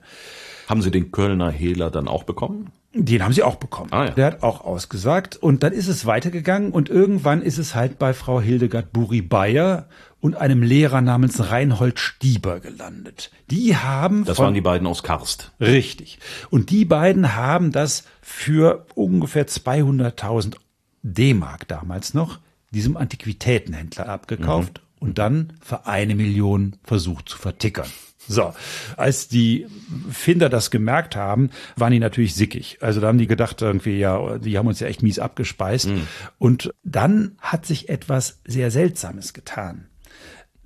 Haben Sie den Kölner Hehler dann auch bekommen? Den haben sie auch bekommen. Ah, ja. Der hat auch ausgesagt. Und dann ist es weitergegangen und irgendwann ist es halt bei Frau Hildegard Buri-Bayer und einem Lehrer namens Reinhold Stieber gelandet. Die haben. Das von, waren die beiden aus Karst. Richtig. Und die beiden haben das für ungefähr 200.000 D-Mark damals noch diesem Antiquitätenhändler abgekauft mhm. und dann für eine Million versucht zu vertickern. So, als die Finder das gemerkt haben, waren die natürlich sickig. Also da haben die gedacht irgendwie, ja, die haben uns ja echt mies abgespeist. Mhm. Und dann hat sich etwas sehr Seltsames getan.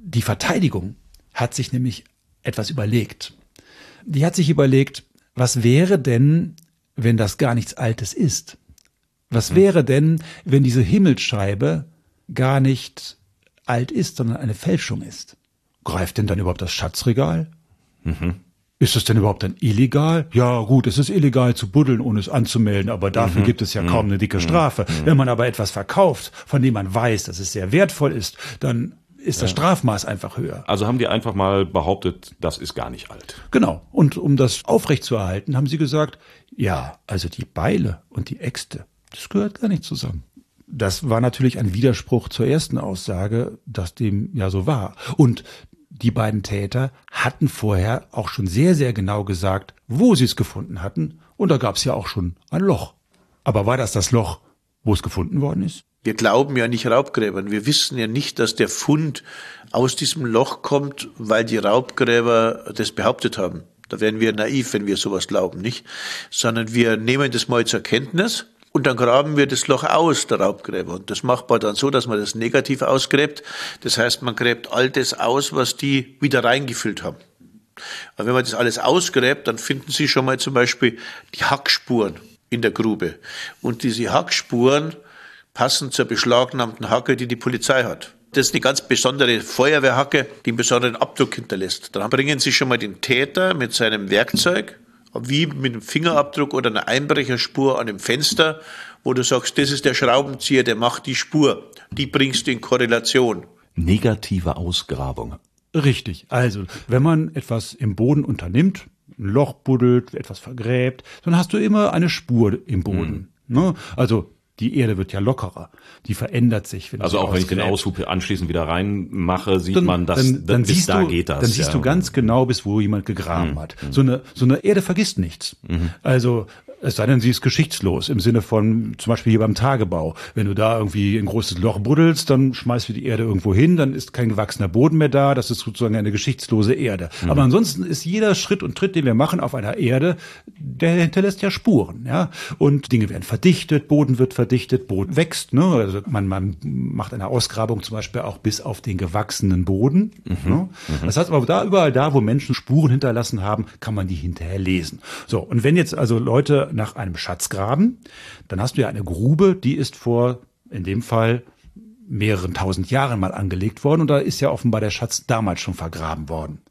Die Verteidigung hat sich nämlich etwas überlegt. Die hat sich überlegt, was wäre denn, wenn das gar nichts Altes ist? Was mhm. wäre denn, wenn diese Himmelsscheibe gar nicht alt ist, sondern eine Fälschung ist? Greift denn dann überhaupt das Schatzregal? Mhm. Ist es denn überhaupt dann illegal? Ja, gut, es ist illegal zu buddeln, ohne es anzumelden, aber dafür mhm. gibt es ja mhm. kaum eine dicke mhm. Strafe. Mhm. Wenn man aber etwas verkauft, von dem man weiß, dass es sehr wertvoll ist, dann ist das Strafmaß einfach höher. Also haben die einfach mal behauptet, das ist gar nicht alt. Genau. Und um das aufrechtzuerhalten, haben sie gesagt, ja, also die Beile und die Äxte, das gehört gar nicht zusammen. Das war natürlich ein Widerspruch zur ersten Aussage, dass dem ja so war. Und die beiden Täter hatten vorher auch schon sehr, sehr genau gesagt, wo sie es gefunden hatten. Und da gab es ja auch schon ein Loch. Aber war das das Loch, wo es gefunden worden ist? Wir glauben ja nicht Raubgräbern. Wir wissen ja nicht, dass der Fund aus diesem Loch kommt, weil die Raubgräber das behauptet haben. Da wären wir naiv, wenn wir sowas glauben, nicht? Sondern wir nehmen das mal zur Kenntnis und dann graben wir das Loch aus, der Raubgräber. Und das macht man dann so, dass man das negativ ausgräbt. Das heißt, man gräbt all das aus, was die wieder reingefüllt haben. Aber wenn man das alles ausgräbt, dann finden Sie schon mal zum Beispiel die Hackspuren in der Grube. Und diese Hackspuren passen zur beschlagnahmten Hacke, die die Polizei hat. Das ist eine ganz besondere Feuerwehrhacke, die einen besonderen Abdruck hinterlässt. Dann bringen Sie schon mal den Täter mit seinem Werkzeug, wie mit einem Fingerabdruck oder einer Einbrecherspur an dem Fenster, wo du sagst, das ist der Schraubenzieher, der macht die Spur. Die bringst du in Korrelation. Negative Ausgrabung. Richtig. Also, wenn man etwas im Boden unternimmt, ein Loch buddelt, etwas vergräbt, dann hast du immer eine Spur im Boden. Mhm. Ne? Also die Erde wird ja lockerer. Die verändert sich. Wenn also auch wenn ich den Aushub anschließend wieder reinmache, sieht dann, man, dass dann, dann bis da du, geht das. Dann siehst ja. du ganz genau, bis wo jemand gegraben mhm. hat. So eine, so eine Erde vergisst nichts. Mhm. Also es sei denn, sie ist geschichtslos im Sinne von zum Beispiel hier beim Tagebau. Wenn du da irgendwie ein großes Loch buddelst, dann schmeißt du die Erde irgendwo hin, dann ist kein gewachsener Boden mehr da. Das ist sozusagen eine geschichtslose Erde. Mhm. Aber ansonsten ist jeder Schritt und Tritt, den wir machen auf einer Erde, der hinterlässt ja Spuren. Ja, und Dinge werden verdichtet, Boden wird verdichtet, Boden wächst. Ne? Also man, man macht eine Ausgrabung zum Beispiel auch bis auf den gewachsenen Boden. Mhm. Ne? Mhm. Das heißt aber da überall da, wo Menschen Spuren hinterlassen haben, kann man die hinterher lesen. So und wenn jetzt also Leute nach einem Schatzgraben, dann hast du ja eine Grube, die ist vor, in dem Fall, mehreren tausend Jahren mal angelegt worden und da ist ja offenbar der Schatz damals schon vergraben worden.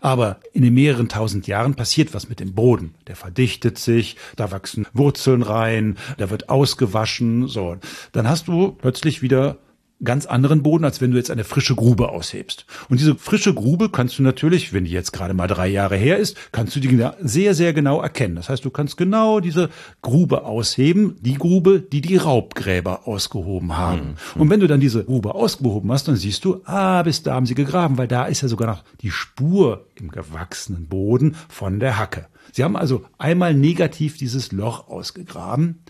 Aber in den mehreren tausend Jahren passiert was mit dem Boden. Der verdichtet sich, da wachsen Wurzeln rein, da wird ausgewaschen, so. Dann hast du plötzlich wieder ganz anderen Boden, als wenn du jetzt eine frische Grube aushebst. Und diese frische Grube kannst du natürlich, wenn die jetzt gerade mal drei Jahre her ist, kannst du die sehr, sehr genau erkennen. Das heißt, du kannst genau diese Grube ausheben, die Grube, die die Raubgräber ausgehoben haben. Mhm. Und wenn du dann diese Grube ausgehoben hast, dann siehst du, ah, bis da haben sie gegraben, weil da ist ja sogar noch die Spur im gewachsenen Boden von der Hacke. Sie haben also einmal negativ dieses Loch ausgegraben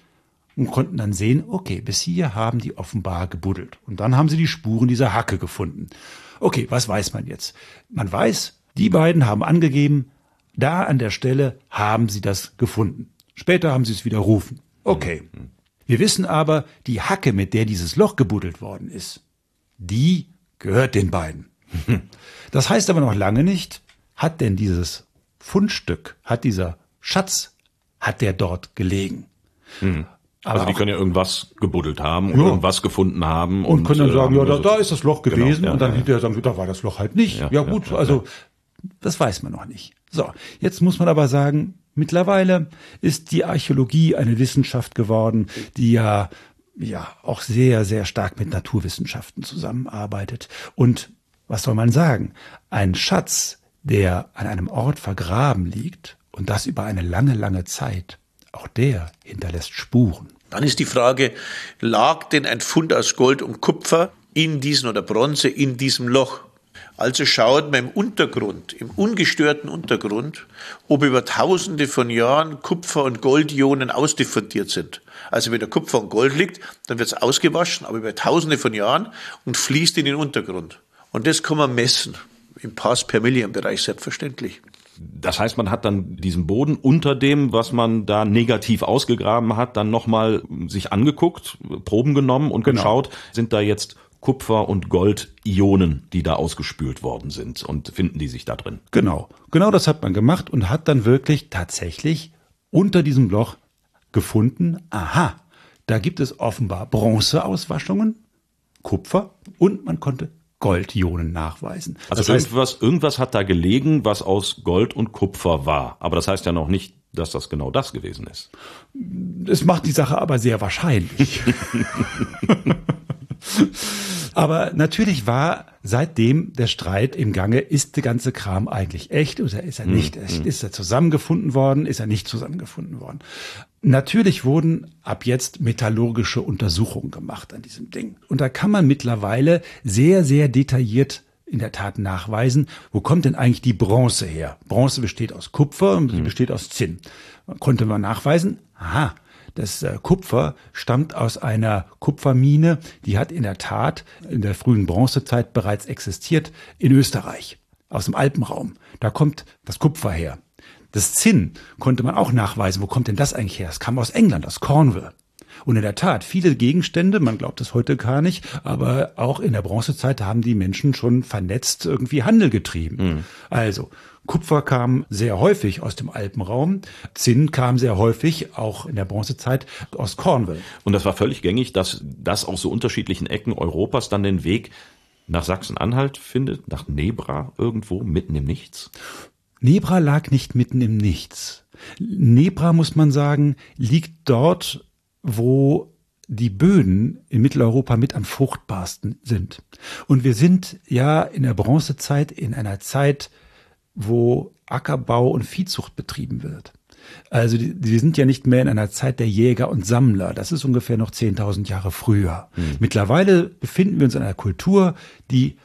und konnten dann sehen, okay, bis hier haben die offenbar gebuddelt. Und dann haben sie die Spuren dieser Hacke gefunden. Okay, was weiß man jetzt? Man weiß, die beiden haben angegeben, da an der Stelle haben sie das gefunden. Später haben sie es widerrufen. Okay. Wir wissen aber, die Hacke, mit der dieses Loch gebuddelt worden ist, die gehört den beiden. Das heißt aber noch lange nicht, hat denn dieses Fundstück, hat dieser Schatz, hat der dort gelegen? Mhm. Also die können ja irgendwas gebuddelt haben und ja. irgendwas gefunden haben. Und, und können dann sagen, ja, da, da ist das Loch genau, gewesen genau, ja, und dann ja. hinterher sagen, da war das Loch halt nicht. Ja, gut, also das weiß man noch nicht. So, jetzt muss man aber sagen, mittlerweile ist die Archäologie eine Wissenschaft geworden, die ja ja auch sehr, sehr stark mit Naturwissenschaften zusammenarbeitet. Und was soll man sagen? Ein Schatz, der an einem Ort vergraben liegt und das über eine lange, lange Zeit, auch der hinterlässt Spuren. Dann ist die Frage, lag denn ein Fund aus Gold und Kupfer in diesem oder Bronze in diesem Loch? Also schaut man im Untergrund, im ungestörten Untergrund, ob über tausende von Jahren Kupfer- und Goldionen ausdiffundiert sind. Also wenn da Kupfer und Gold liegt, dann wird es ausgewaschen, aber über tausende von Jahren und fließt in den Untergrund. Und das kann man messen, im Pass per Million Bereich selbstverständlich. Das heißt, man hat dann diesen Boden unter dem, was man da negativ ausgegraben hat, dann nochmal sich angeguckt, Proben genommen und genau. geschaut, sind da jetzt Kupfer- und Gold-Ionen, die da ausgespült worden sind und finden die sich da drin. Genau, genau das hat man gemacht und hat dann wirklich tatsächlich unter diesem Loch gefunden, aha, da gibt es offenbar Bronzeauswaschungen, Kupfer und man konnte Goldionen nachweisen. Also das heißt, irgendwas, irgendwas hat da gelegen, was aus Gold und Kupfer war. Aber das heißt ja noch nicht, dass das genau das gewesen ist. Es macht die Sache aber sehr wahrscheinlich. aber natürlich war seitdem der Streit im Gange, ist der ganze Kram eigentlich echt oder ist er nicht? Mhm. Ist er zusammengefunden worden? Ist er nicht zusammengefunden worden? Natürlich wurden ab jetzt metallurgische Untersuchungen gemacht an diesem Ding. Und da kann man mittlerweile sehr, sehr detailliert in der Tat nachweisen, wo kommt denn eigentlich die Bronze her? Bronze besteht aus Kupfer und sie mhm. besteht aus Zinn. Konnte man nachweisen, aha, Das äh, Kupfer stammt aus einer Kupfermine, die hat in der Tat in der frühen Bronzezeit bereits existiert in Österreich, aus dem Alpenraum. Da kommt das Kupfer her. Das Zinn konnte man auch nachweisen. Wo kommt denn das eigentlich her? Es kam aus England, aus Cornwall. Und in der Tat, viele Gegenstände, man glaubt es heute gar nicht, aber auch in der Bronzezeit haben die Menschen schon vernetzt irgendwie Handel getrieben. Mhm. Also, Kupfer kam sehr häufig aus dem Alpenraum. Zinn kam sehr häufig, auch in der Bronzezeit, aus Cornwall. Und das war völlig gängig, dass das aus so unterschiedlichen Ecken Europas dann den Weg nach Sachsen-Anhalt findet, nach Nebra irgendwo, mitten im Nichts? Nebra lag nicht mitten im Nichts. Nebra, muss man sagen, liegt dort, wo die Böden in Mitteleuropa mit am fruchtbarsten sind. Und wir sind ja in der Bronzezeit in einer Zeit, wo Ackerbau und Viehzucht betrieben wird. Also die sind ja nicht mehr in einer Zeit der Jäger und Sammler. Das ist ungefähr noch 10.000 Jahre früher. Mhm. Mittlerweile befinden wir uns in einer Kultur, die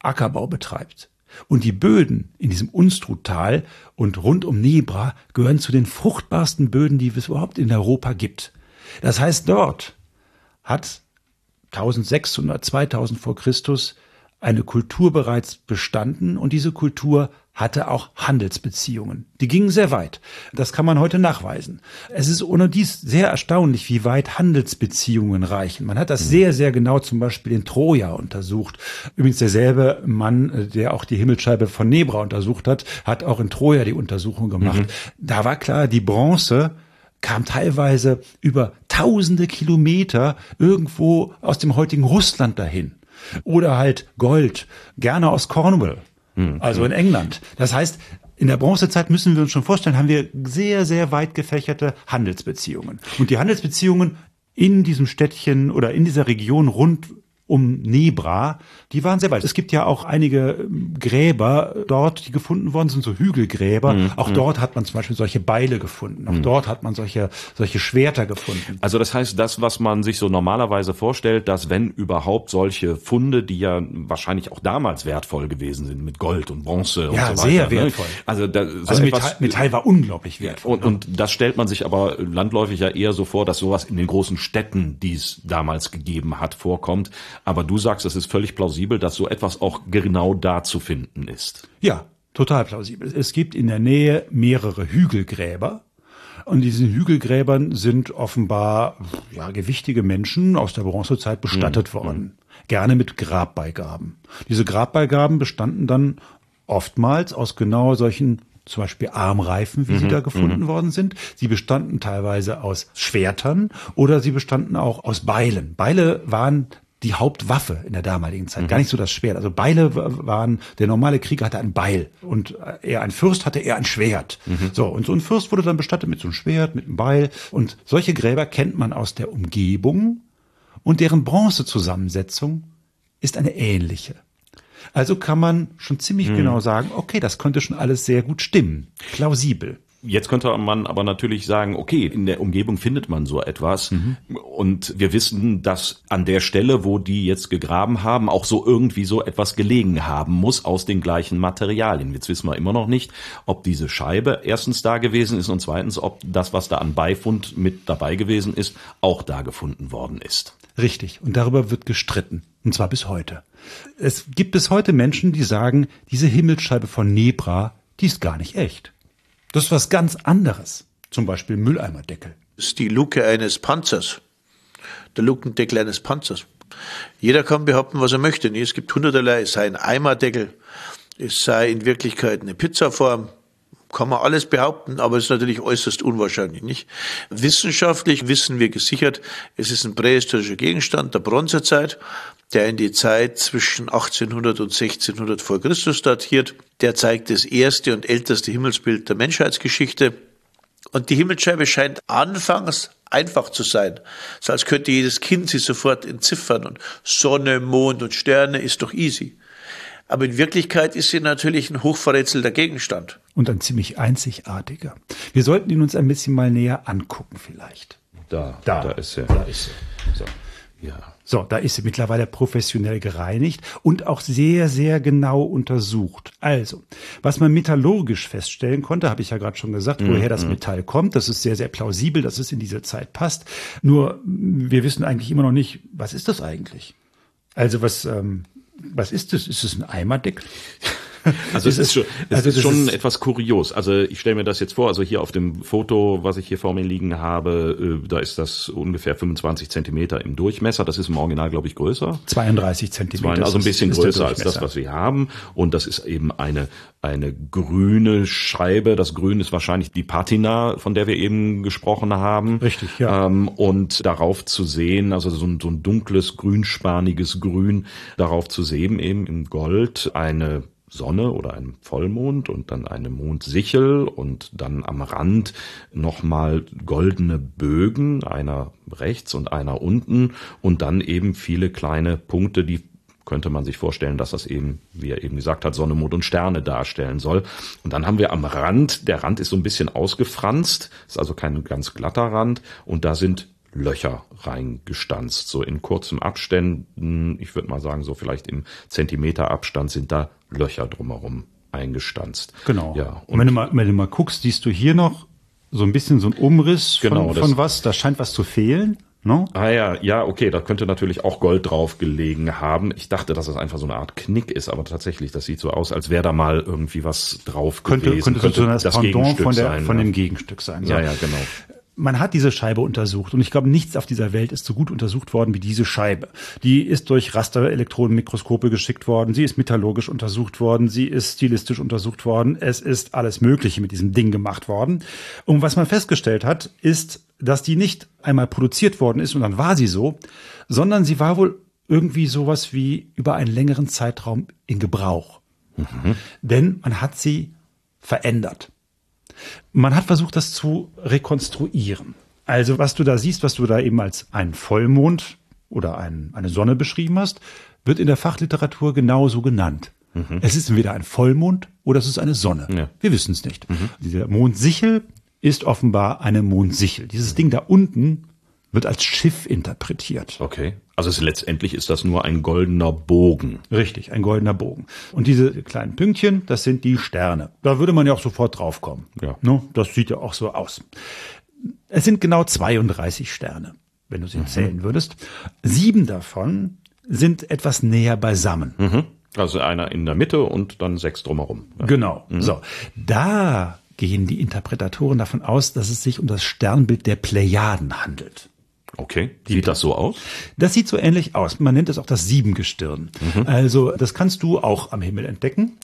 Ackerbau betreibt. Und die Böden in diesem Unstruttal und rund um Nebra gehören zu den fruchtbarsten Böden, die es überhaupt in Europa gibt. Das heißt, dort hat 1600, 2000 vor Christus eine Kultur bereits bestanden und diese Kultur hatte auch Handelsbeziehungen. Die gingen sehr weit. Das kann man heute nachweisen. Es ist ohne dies sehr erstaunlich, wie weit Handelsbeziehungen reichen. Man hat das sehr, sehr genau zum Beispiel in Troja untersucht. Übrigens derselbe Mann, der auch die Himmelsscheibe von Nebra untersucht hat, hat auch in Troja die Untersuchung gemacht. Mhm. Da war klar, die Bronze kam teilweise über tausende Kilometer irgendwo aus dem heutigen Russland dahin. Oder halt Gold, gerne aus Cornwall, mhm. also in England. Das heißt, in der Bronzezeit müssen wir uns schon vorstellen, haben wir sehr, sehr weit gefächerte Handelsbeziehungen. Und die Handelsbeziehungen in diesem Städtchen oder in dieser Region rund um Nebra, die waren sehr weit. Es gibt ja auch einige ähm, Gräber dort, die gefunden worden sind, so Hügelgräber. Mhm. Auch mhm. dort hat man zum Beispiel solche Beile gefunden. Auch mhm. dort hat man solche, solche Schwerter gefunden. Also das heißt, das, was man sich so normalerweise vorstellt, dass wenn überhaupt solche Funde, die ja wahrscheinlich auch damals wertvoll gewesen sind, mit Gold und Bronze und ja, so weiter. Ja, sehr ne? wertvoll. Also, da, so also Metall, Metall, war unglaublich wertvoll. Und, und das stellt man sich aber landläufig ja eher so vor, dass sowas in den großen Städten, die es damals gegeben hat, vorkommt. Aber du sagst, es ist völlig plausibel, dass so etwas auch genau da zu finden ist. Ja, total plausibel. Es gibt in der Nähe mehrere Hügelgräber. Und diesen Hügelgräbern sind offenbar ja, gewichtige Menschen aus der Bronzezeit bestattet mhm. worden. Gerne mit Grabbeigaben. Diese Grabbeigaben bestanden dann oftmals aus genau solchen zum Beispiel Armreifen, wie mhm, sie da gefunden mhm. worden sind. Sie bestanden teilweise aus Schwertern oder sie bestanden auch aus Beilen. Beile waren die Hauptwaffe in der damaligen Zeit, mhm. gar nicht so das Schwert. Also Beile waren, der normale Krieger hatte ein Beil und er ein Fürst hatte eher ein Schwert. Mhm. So, und so ein Fürst wurde dann bestattet mit so einem Schwert, mit einem Beil. Und solche Gräber kennt man aus der Umgebung und deren Bronzezusammensetzung ist eine ähnliche. Also kann man schon ziemlich mhm. genau sagen, okay, das könnte schon alles sehr gut stimmen. Plausibel. Jetzt könnte man aber natürlich sagen, okay, in der Umgebung findet man so etwas. Mhm. Und wir wissen, dass an der Stelle, wo die jetzt gegraben haben, auch so irgendwie so etwas gelegen haben muss aus den gleichen Materialien. Jetzt wissen wir immer noch nicht, ob diese Scheibe erstens da gewesen ist und zweitens, ob das, was da an Beifund mit dabei gewesen ist, auch da gefunden worden ist. Richtig. Und darüber wird gestritten. Und zwar bis heute. Es gibt bis heute Menschen, die sagen, diese Himmelsscheibe von Nebra, die ist gar nicht echt. Das ist was ganz anderes. Zum Beispiel Mülleimerdeckel. Das ist die Luke eines Panzers. Der Lukendeckel eines Panzers. Jeder kann behaupten, was er möchte. Es gibt hunderterlei. Es sei ein Eimerdeckel. Es sei in Wirklichkeit eine Pizzaform. Kann man alles behaupten, aber es ist natürlich äußerst unwahrscheinlich, nicht? Wissenschaftlich wissen wir gesichert, es ist ein prähistorischer Gegenstand der Bronzezeit der in die Zeit zwischen 1800 und 1600 vor Christus datiert. Der zeigt das erste und älteste Himmelsbild der Menschheitsgeschichte. Und die Himmelsscheibe scheint anfangs einfach zu sein. So als könnte jedes Kind sie sofort entziffern und Sonne, Mond und Sterne ist doch easy. Aber in Wirklichkeit ist sie natürlich ein hochverrätselter Gegenstand. Und ein ziemlich einzigartiger. Wir sollten ihn uns ein bisschen mal näher angucken vielleicht. Da, da, da ist er. Da ist er. So. Ja. So, da ist sie mittlerweile professionell gereinigt und auch sehr, sehr genau untersucht. Also, was man metallurgisch feststellen konnte, habe ich ja gerade schon gesagt, woher das mhm. Metall kommt. Das ist sehr, sehr plausibel, dass es in diese Zeit passt. Nur, wir wissen eigentlich immer noch nicht, was ist das eigentlich? Also, was, ähm, was ist das? Ist es ein Eimerdeckel? Also es ist schon, es also ist schon ist etwas kurios. Also ich stelle mir das jetzt vor, also hier auf dem Foto, was ich hier vor mir liegen habe, äh, da ist das ungefähr 25 Zentimeter im Durchmesser. Das ist im Original, glaube ich, größer. 32 Zentimeter. Also ein bisschen größer als das, was wir haben. Und das ist eben eine, eine grüne Scheibe. Das Grün ist wahrscheinlich die Patina, von der wir eben gesprochen haben. Richtig, ja. Ähm, und darauf zu sehen, also so ein, so ein dunkles, grünspaniges Grün, darauf zu sehen eben im Gold eine Sonne oder einem Vollmond und dann eine Mondsichel und dann am Rand nochmal goldene Bögen, einer rechts und einer unten und dann eben viele kleine Punkte, die könnte man sich vorstellen, dass das eben, wie er eben gesagt hat, Sonne, Mond und Sterne darstellen soll. Und dann haben wir am Rand, der Rand ist so ein bisschen ausgefranst, ist also kein ganz glatter Rand und da sind Löcher reingestanzt, so in kurzen Abständen. Ich würde mal sagen, so vielleicht im Zentimeter Abstand sind da Löcher drumherum eingestanzt. Genau. Ja. Und, wenn du mal, wenn du mal guckst, siehst du hier noch so ein bisschen so ein Umriss genau, von, von was. Da scheint was zu fehlen. No? Ah ja, ja, okay, da könnte natürlich auch Gold drauf gelegen haben. Ich dachte, dass das einfach so eine Art Knick ist, aber tatsächlich, das sieht so aus, als wäre da mal irgendwie was drauf könnte, gewesen. Könnte, könnte so das, das Pendant von, der, sein, von ja. dem Gegenstück sein. So. Ja, ja, genau man hat diese Scheibe untersucht und ich glaube, nichts auf dieser Welt ist so gut untersucht worden wie diese Scheibe. Die ist durch Rasterelektronenmikroskope geschickt worden, sie ist metallurgisch untersucht worden, sie ist stilistisch untersucht worden, es ist alles Mögliche mit diesem Ding gemacht worden. Und was man festgestellt hat, ist, dass die nicht einmal produziert worden ist und dann war sie so, sondern sie war wohl irgendwie sowas wie über einen längeren Zeitraum in Gebrauch. Mhm. Denn man hat sie verändert. Man hat versucht, das zu rekonstruieren. Also was du da siehst, was du da eben als einen Vollmond oder ein, eine Sonne beschrieben hast, wird in der Fachliteratur genauso genannt. Mhm. Es ist entweder ein Vollmond oder es ist eine Sonne. Ja. Wir wissen es nicht. Mhm. Diese Mondsichel ist offenbar eine Mondsichel. Dieses mhm. Ding da unten wird als Schiff interpretiert. Okay. Also es, letztendlich ist das nur ein goldener Bogen. Richtig, ein goldener Bogen. Und diese kleinen Pünktchen, das sind die Sterne. Da würde man ja auch sofort draufkommen. Ja. Ne? Das sieht ja auch so aus. Es sind genau 32 Sterne, wenn du sie mhm. zählen würdest. Sieben davon sind etwas näher beisammen. Mhm. Also einer in der Mitte und dann sechs drumherum. Ja. Genau. Mhm. So. Da gehen die Interpretatoren davon aus, dass es sich um das Sternbild der Plejaden handelt. Okay. Sieht das so aus? Das sieht so ähnlich aus. Man nennt es auch das Siebengestirn. Mhm. Also das kannst du auch am Himmel entdecken.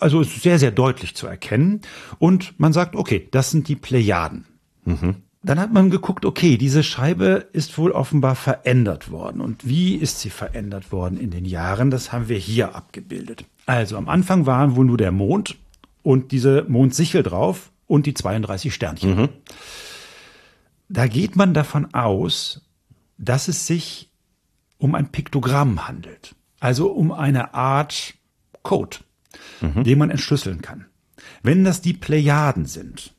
Also ist sehr, sehr deutlich zu erkennen. Und man sagt, okay, das sind die Plejaden. Mhm. Dann hat man geguckt, okay, diese Scheibe ist wohl offenbar verändert worden. Und wie ist sie verändert worden in den Jahren? Das haben wir hier abgebildet. Also am Anfang waren wohl nur der Mond und diese Mondsichel drauf und die 32 Sternchen. Mhm. Da geht man davon aus, dass es sich um ein Piktogramm handelt. Also um eine Art Code, mhm. den man entschlüsseln kann. Wenn das die Plejaden sind,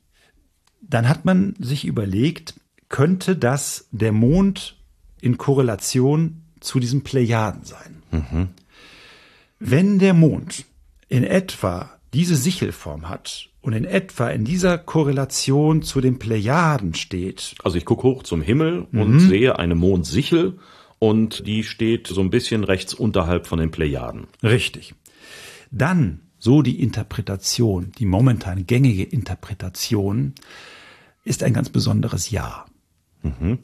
dann hat man sich überlegt, könnte das der Mond in Korrelation zu diesen Plejaden sein? Mhm. Wenn der Mond in etwa diese Sichelform hat und in etwa in dieser Korrelation zu den Plejaden steht. Also ich gucke hoch zum Himmel mhm. und sehe eine Mondsichel und die steht so ein bisschen rechts unterhalb von den Plejaden. Richtig. Dann, so die Interpretation, die momentan gängige Interpretation, ist ein ganz besonderes Jahr. Mhm.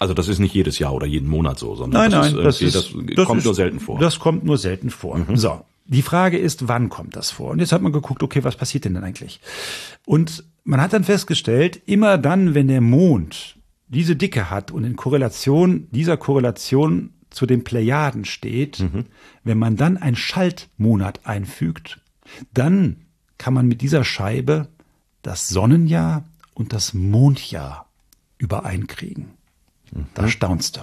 Also das ist nicht jedes Jahr oder jeden Monat so, sondern nein, das, nein, ist, das, ist, das, das kommt ist, nur selten vor. Das kommt nur selten vor. Mhm. So, die Frage ist, wann kommt das vor? Und jetzt hat man geguckt, okay, was passiert denn dann eigentlich? Und man hat dann festgestellt, immer dann, wenn der Mond diese Dicke hat und in Korrelation, dieser Korrelation zu den Plejaden steht, mhm. wenn man dann einen Schaltmonat einfügt, dann kann man mit dieser Scheibe das Sonnenjahr und das Mondjahr übereinkriegen. Mhm. Da staunst du.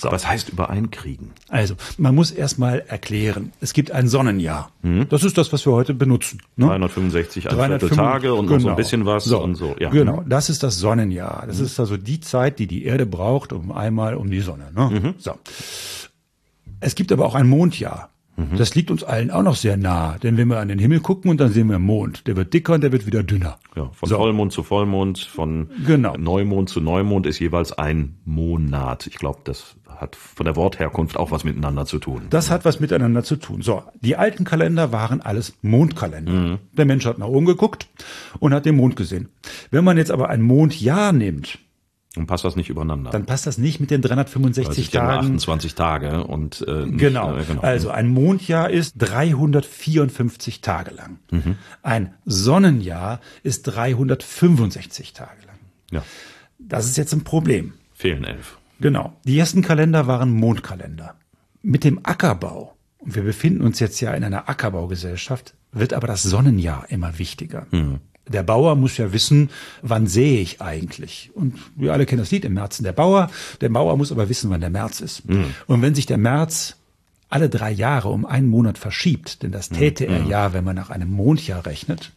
So. Was heißt übereinkriegen? Also, man muss erstmal erklären, es gibt ein Sonnenjahr. Mhm. Das ist das, was wir heute benutzen. Ne? 365 Tage und genau. so ein genau. bisschen was so, und so. Ja. Genau, das ist das Sonnenjahr. Das mhm. ist also die Zeit, die die Erde braucht, um einmal um die Sonne. Ne? Mhm. So. Es gibt aber auch ein Mondjahr. Mhm. Das liegt uns allen auch noch sehr nah, denn wenn wir an den Himmel gucken und dann sehen wir Mond, der wird dicker und der wird wieder dünner. Ja, von so. Vollmond zu Vollmond, von genau. Neumond zu Neumond ist jeweils ein Monat. Ich glaube, das hat von der Wortherkunft auch was miteinander zu tun. Das hat was miteinander zu tun. So, die alten Kalender waren alles Mondkalender. Mhm. Der Mensch hat nach oben geguckt und hat den Mond gesehen. Wenn man jetzt aber ein Mondjahr nimmt, dann passt das nicht übereinander. Dann passt das nicht mit den 365 Tagen. Ja 28 Tage und äh, nicht, genau. Äh, genau. Also ein Mondjahr ist 354 Tage lang. Mhm. Ein Sonnenjahr ist 365 Tage lang. Ja. Das ist jetzt ein Problem. Fehlen elf. Genau. Die ersten Kalender waren Mondkalender. Mit dem Ackerbau, und wir befinden uns jetzt ja in einer Ackerbaugesellschaft, wird aber das Sonnenjahr immer wichtiger. Mhm. Der Bauer muss ja wissen, wann sehe ich eigentlich. Und wir alle kennen das Lied im Märzen der Bauer. Der Bauer muss aber wissen, wann der März ist. Mhm. Und wenn sich der März alle drei Jahre um einen Monat verschiebt, denn das täte mhm. er ja, wenn man nach einem Mondjahr rechnet,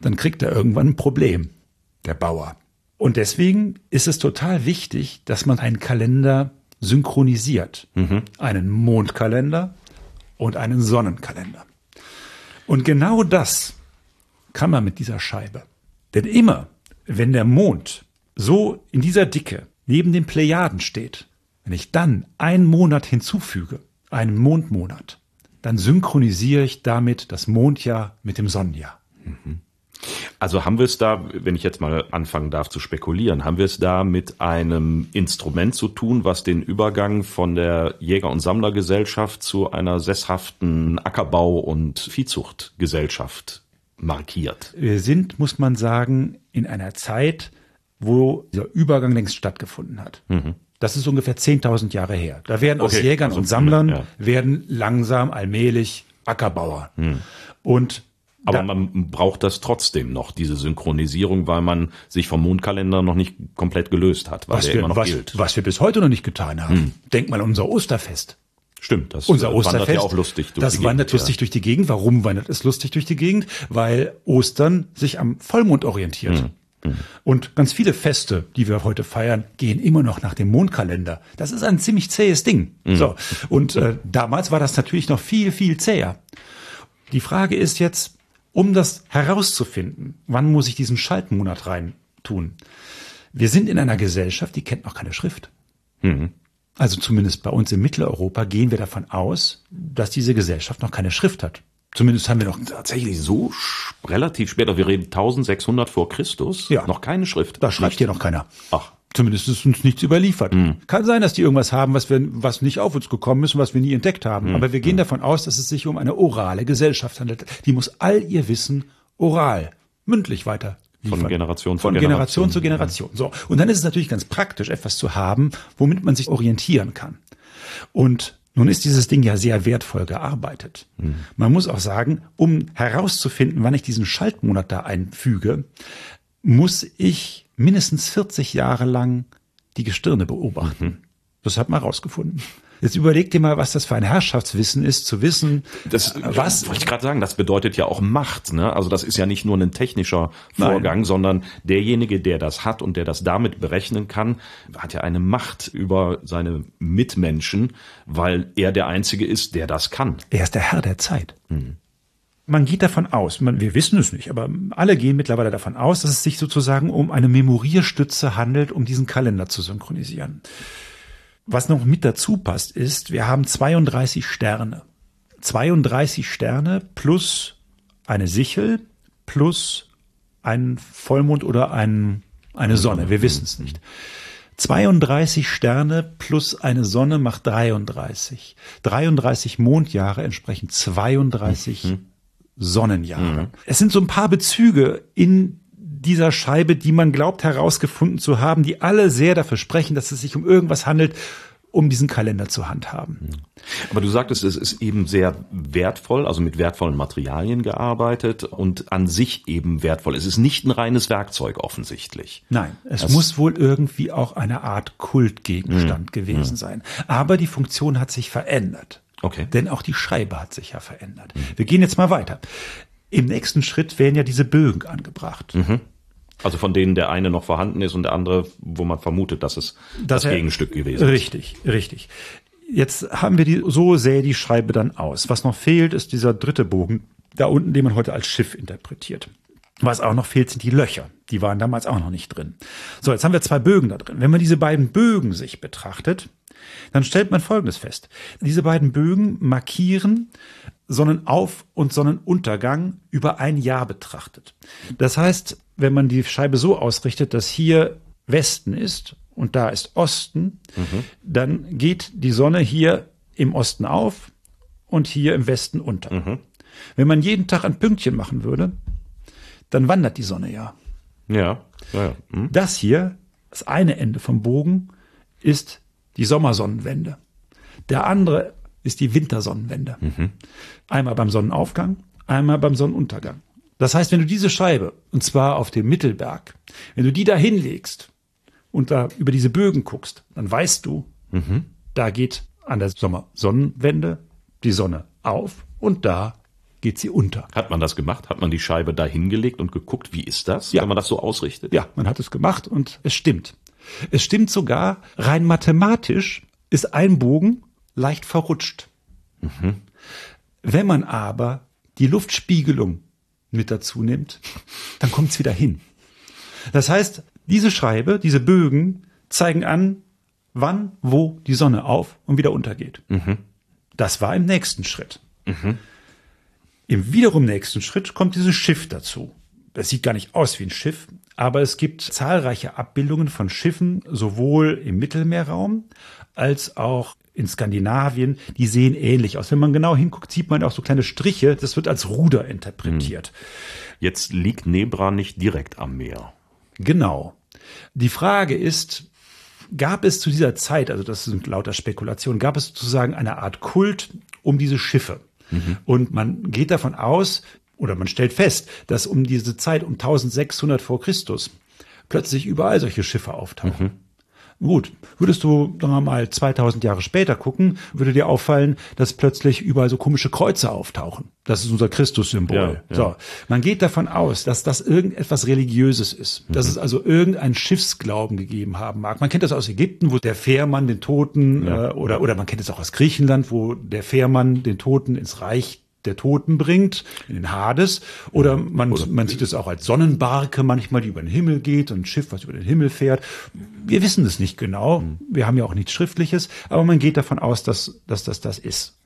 dann kriegt er irgendwann ein Problem, der Bauer. Und deswegen ist es total wichtig, dass man einen Kalender synchronisiert. Mhm. Einen Mondkalender und einen Sonnenkalender. Und genau das kann man mit dieser Scheibe. Denn immer, wenn der Mond so in dieser Dicke neben den Plejaden steht, wenn ich dann einen Monat hinzufüge, einen Mondmonat, dann synchronisiere ich damit das Mondjahr mit dem Sonnenjahr. Mhm. Also haben wir es da, wenn ich jetzt mal anfangen darf zu spekulieren, haben wir es da mit einem Instrument zu tun, was den Übergang von der Jäger- und Sammlergesellschaft zu einer sesshaften Ackerbau- und Viehzuchtgesellschaft markiert. Wir sind, muss man sagen, in einer Zeit, wo dieser Übergang längst stattgefunden hat. Mhm. Das ist ungefähr 10.000 Jahre her. Da werden aus okay, Jägern also, und Sammlern ja. werden langsam allmählich Ackerbauer. Mhm. Und aber man braucht das trotzdem noch, diese Synchronisierung, weil man sich vom Mondkalender noch nicht komplett gelöst hat, weil was der wir, immer noch was, gilt. Was wir bis heute noch nicht getan haben. Hm. Denk mal an unser Osterfest. Stimmt, das unser Osterfest, wandert ja auch lustig durch das die wandert Gegend, lustig ja. durch die Gegend. Warum wandert es lustig durch die Gegend? Weil Ostern sich am Vollmond orientiert. Hm. hm. Und ganz viele Feste, die wir heute feiern, gehen immer noch nach dem Mondkalender. Das ist ein ziemlich zähes Ding. Mhm. So. Und äh, damals war das natürlich noch viel, viel zäher. Die Frage ist jetzt, um das herauszufinden, wann muss ich diesen Schaltmonat rein tun? Wir sind in einer Gesellschaft, die kennt noch keine Schrift. Mhm. Also zumindest bei uns in Mitteleuropa gehen wir davon aus, dass diese Gesellschaft noch keine Schrift hat. Zumindest haben wir noch tatsächlich so relativ spät, wir reden 1600 vor Christus, ja. noch keine Schrift. Da schreibt hier noch keiner. Ach. Zumindest ist uns nichts überliefert. Mhm. Kann sein, dass die irgendwas haben, was wir, was nicht auf uns gekommen ist und was wir nie entdeckt haben. Mhm. Aber wir gehen mhm. davon aus, dass es sich um eine orale Gesellschaft handelt. Die muss all ihr Wissen oral, mündlich weiter Liefern. Von Generation zu Von Generation, Generation zu Generation. So. Und dann ist es natürlich ganz praktisch, etwas zu haben, womit man sich orientieren kann. Und nun ist dieses Ding ja sehr wertvoll gearbeitet. Mhm. Man muss auch sagen, um herauszufinden, wann ich diesen Schaltmonat da einfüge, muss ich mindestens 40 Jahre lang die Gestirne beobachten. Mhm. Das hat man rausgefunden. Jetzt überleg dir mal, was das für ein Herrschaftswissen ist, zu wissen, das, was. Wollte ich gerade sagen, das bedeutet ja auch Macht. Ne? Also das ist ja nicht nur ein technischer Vorgang, Nein. sondern derjenige, der das hat und der das damit berechnen kann, hat ja eine Macht über seine Mitmenschen, weil er der Einzige ist, der das kann. Er ist der Herr der Zeit. Mhm. Man geht davon aus, man, wir wissen es nicht, aber alle gehen mittlerweile davon aus, dass es sich sozusagen um eine Memorierstütze handelt, um diesen Kalender zu synchronisieren. Was noch mit dazu passt, ist, wir haben 32 Sterne. 32 Sterne plus eine Sichel plus ein Vollmond oder ein, eine Sonne. Wir wissen es nicht. 32 Sterne plus eine Sonne macht 33. 33 Mondjahre entsprechen 32 mhm. Sonnenjahre. Mhm. Es sind so ein paar Bezüge in dieser Scheibe, die man glaubt herausgefunden zu haben, die alle sehr dafür sprechen, dass es sich um irgendwas handelt, um diesen Kalender zu handhaben. Aber du sagtest, es ist eben sehr wertvoll, also mit wertvollen Materialien gearbeitet und an sich eben wertvoll. Es ist nicht ein reines Werkzeug offensichtlich. Nein, es das muss wohl irgendwie auch eine Art Kultgegenstand mhm. gewesen mhm. sein. Aber die Funktion hat sich verändert. Okay. Denn auch die Scheibe hat sich ja verändert. Mhm. Wir gehen jetzt mal weiter. Im nächsten Schritt werden ja diese Bögen angebracht. Mhm. Also von denen der eine noch vorhanden ist und der andere, wo man vermutet, dass es das, das Gegenstück gewesen ist. Richtig, richtig. Jetzt haben wir die, so sähe die Scheibe dann aus. Was noch fehlt, ist dieser dritte Bogen, da unten, den man heute als Schiff interpretiert. Was auch noch fehlt, sind die Löcher. Die waren damals auch noch nicht drin. So, jetzt haben wir zwei Bögen da drin. Wenn man diese beiden Bögen sich betrachtet, dann stellt man Folgendes fest. Diese beiden Bögen markieren Sonnenauf- und Sonnenuntergang über ein Jahr betrachtet. Das heißt, wenn man die Scheibe so ausrichtet, dass hier Westen ist und da ist Osten, mhm. dann geht die Sonne hier im Osten auf und hier im Westen unter. Mhm. Wenn man jeden Tag ein Pünktchen machen würde, dann wandert die Sonne ja. Ja. ja. Mhm. Das hier, das eine Ende vom Bogen, ist die Sommersonnenwende. Der andere ist die Wintersonnenwende. Mhm. Einmal beim Sonnenaufgang, einmal beim Sonnenuntergang. Das heißt, wenn du diese Scheibe, und zwar auf dem Mittelberg, wenn du die da hinlegst und da über diese Bögen guckst, dann weißt du, mhm. da geht an der Sommersonnenwende die Sonne auf und da geht sie unter. Hat man das gemacht? Hat man die Scheibe da hingelegt und geguckt, wie ist das, ja. wenn man das so ausrichtet? Ja, man hat es gemacht und es stimmt. Es stimmt sogar, rein mathematisch ist ein Bogen leicht verrutscht. Mhm. Wenn man aber die Luftspiegelung mit dazu nimmt, dann kommt es wieder hin. Das heißt, diese Schreibe, diese Bögen zeigen an, wann, wo die Sonne auf und wieder untergeht. Mhm. Das war im nächsten Schritt. Mhm. Im wiederum nächsten Schritt kommt dieses Schiff dazu. Das sieht gar nicht aus wie ein Schiff, aber es gibt zahlreiche Abbildungen von Schiffen, sowohl im Mittelmeerraum als auch in Skandinavien, die sehen ähnlich aus. Wenn man genau hinguckt, sieht man auch so kleine Striche. Das wird als Ruder interpretiert. Hm. Jetzt liegt Nebra nicht direkt am Meer. Genau. Die Frage ist, gab es zu dieser Zeit, also das sind lauter Spekulationen, gab es sozusagen eine Art Kult um diese Schiffe? Mhm. Und man geht davon aus, oder man stellt fest, dass um diese Zeit, um 1600 vor Christus, plötzlich überall solche Schiffe auftauchen. Mhm. Gut, würdest du, sagen wir mal, 2000 Jahre später gucken, würde dir auffallen, dass plötzlich überall so komische Kreuze auftauchen. Das ist unser Christussymbol. Ja, ja. So, man geht davon aus, dass das irgendetwas Religiöses ist, mhm. dass es also irgendein Schiffsglauben gegeben haben mag. Man kennt das aus Ägypten, wo der Fährmann den Toten ja. äh, oder oder man kennt es auch aus Griechenland, wo der Fährmann den Toten ins Reich der Toten bringt, in den Hades. Oder man, Oder man sieht es auch als Sonnenbarke manchmal, die über den Himmel geht, und ein Schiff, was über den Himmel fährt. Wir wissen es nicht genau. Hm. Wir haben ja auch nichts Schriftliches, aber man geht davon aus, dass, dass das das ist.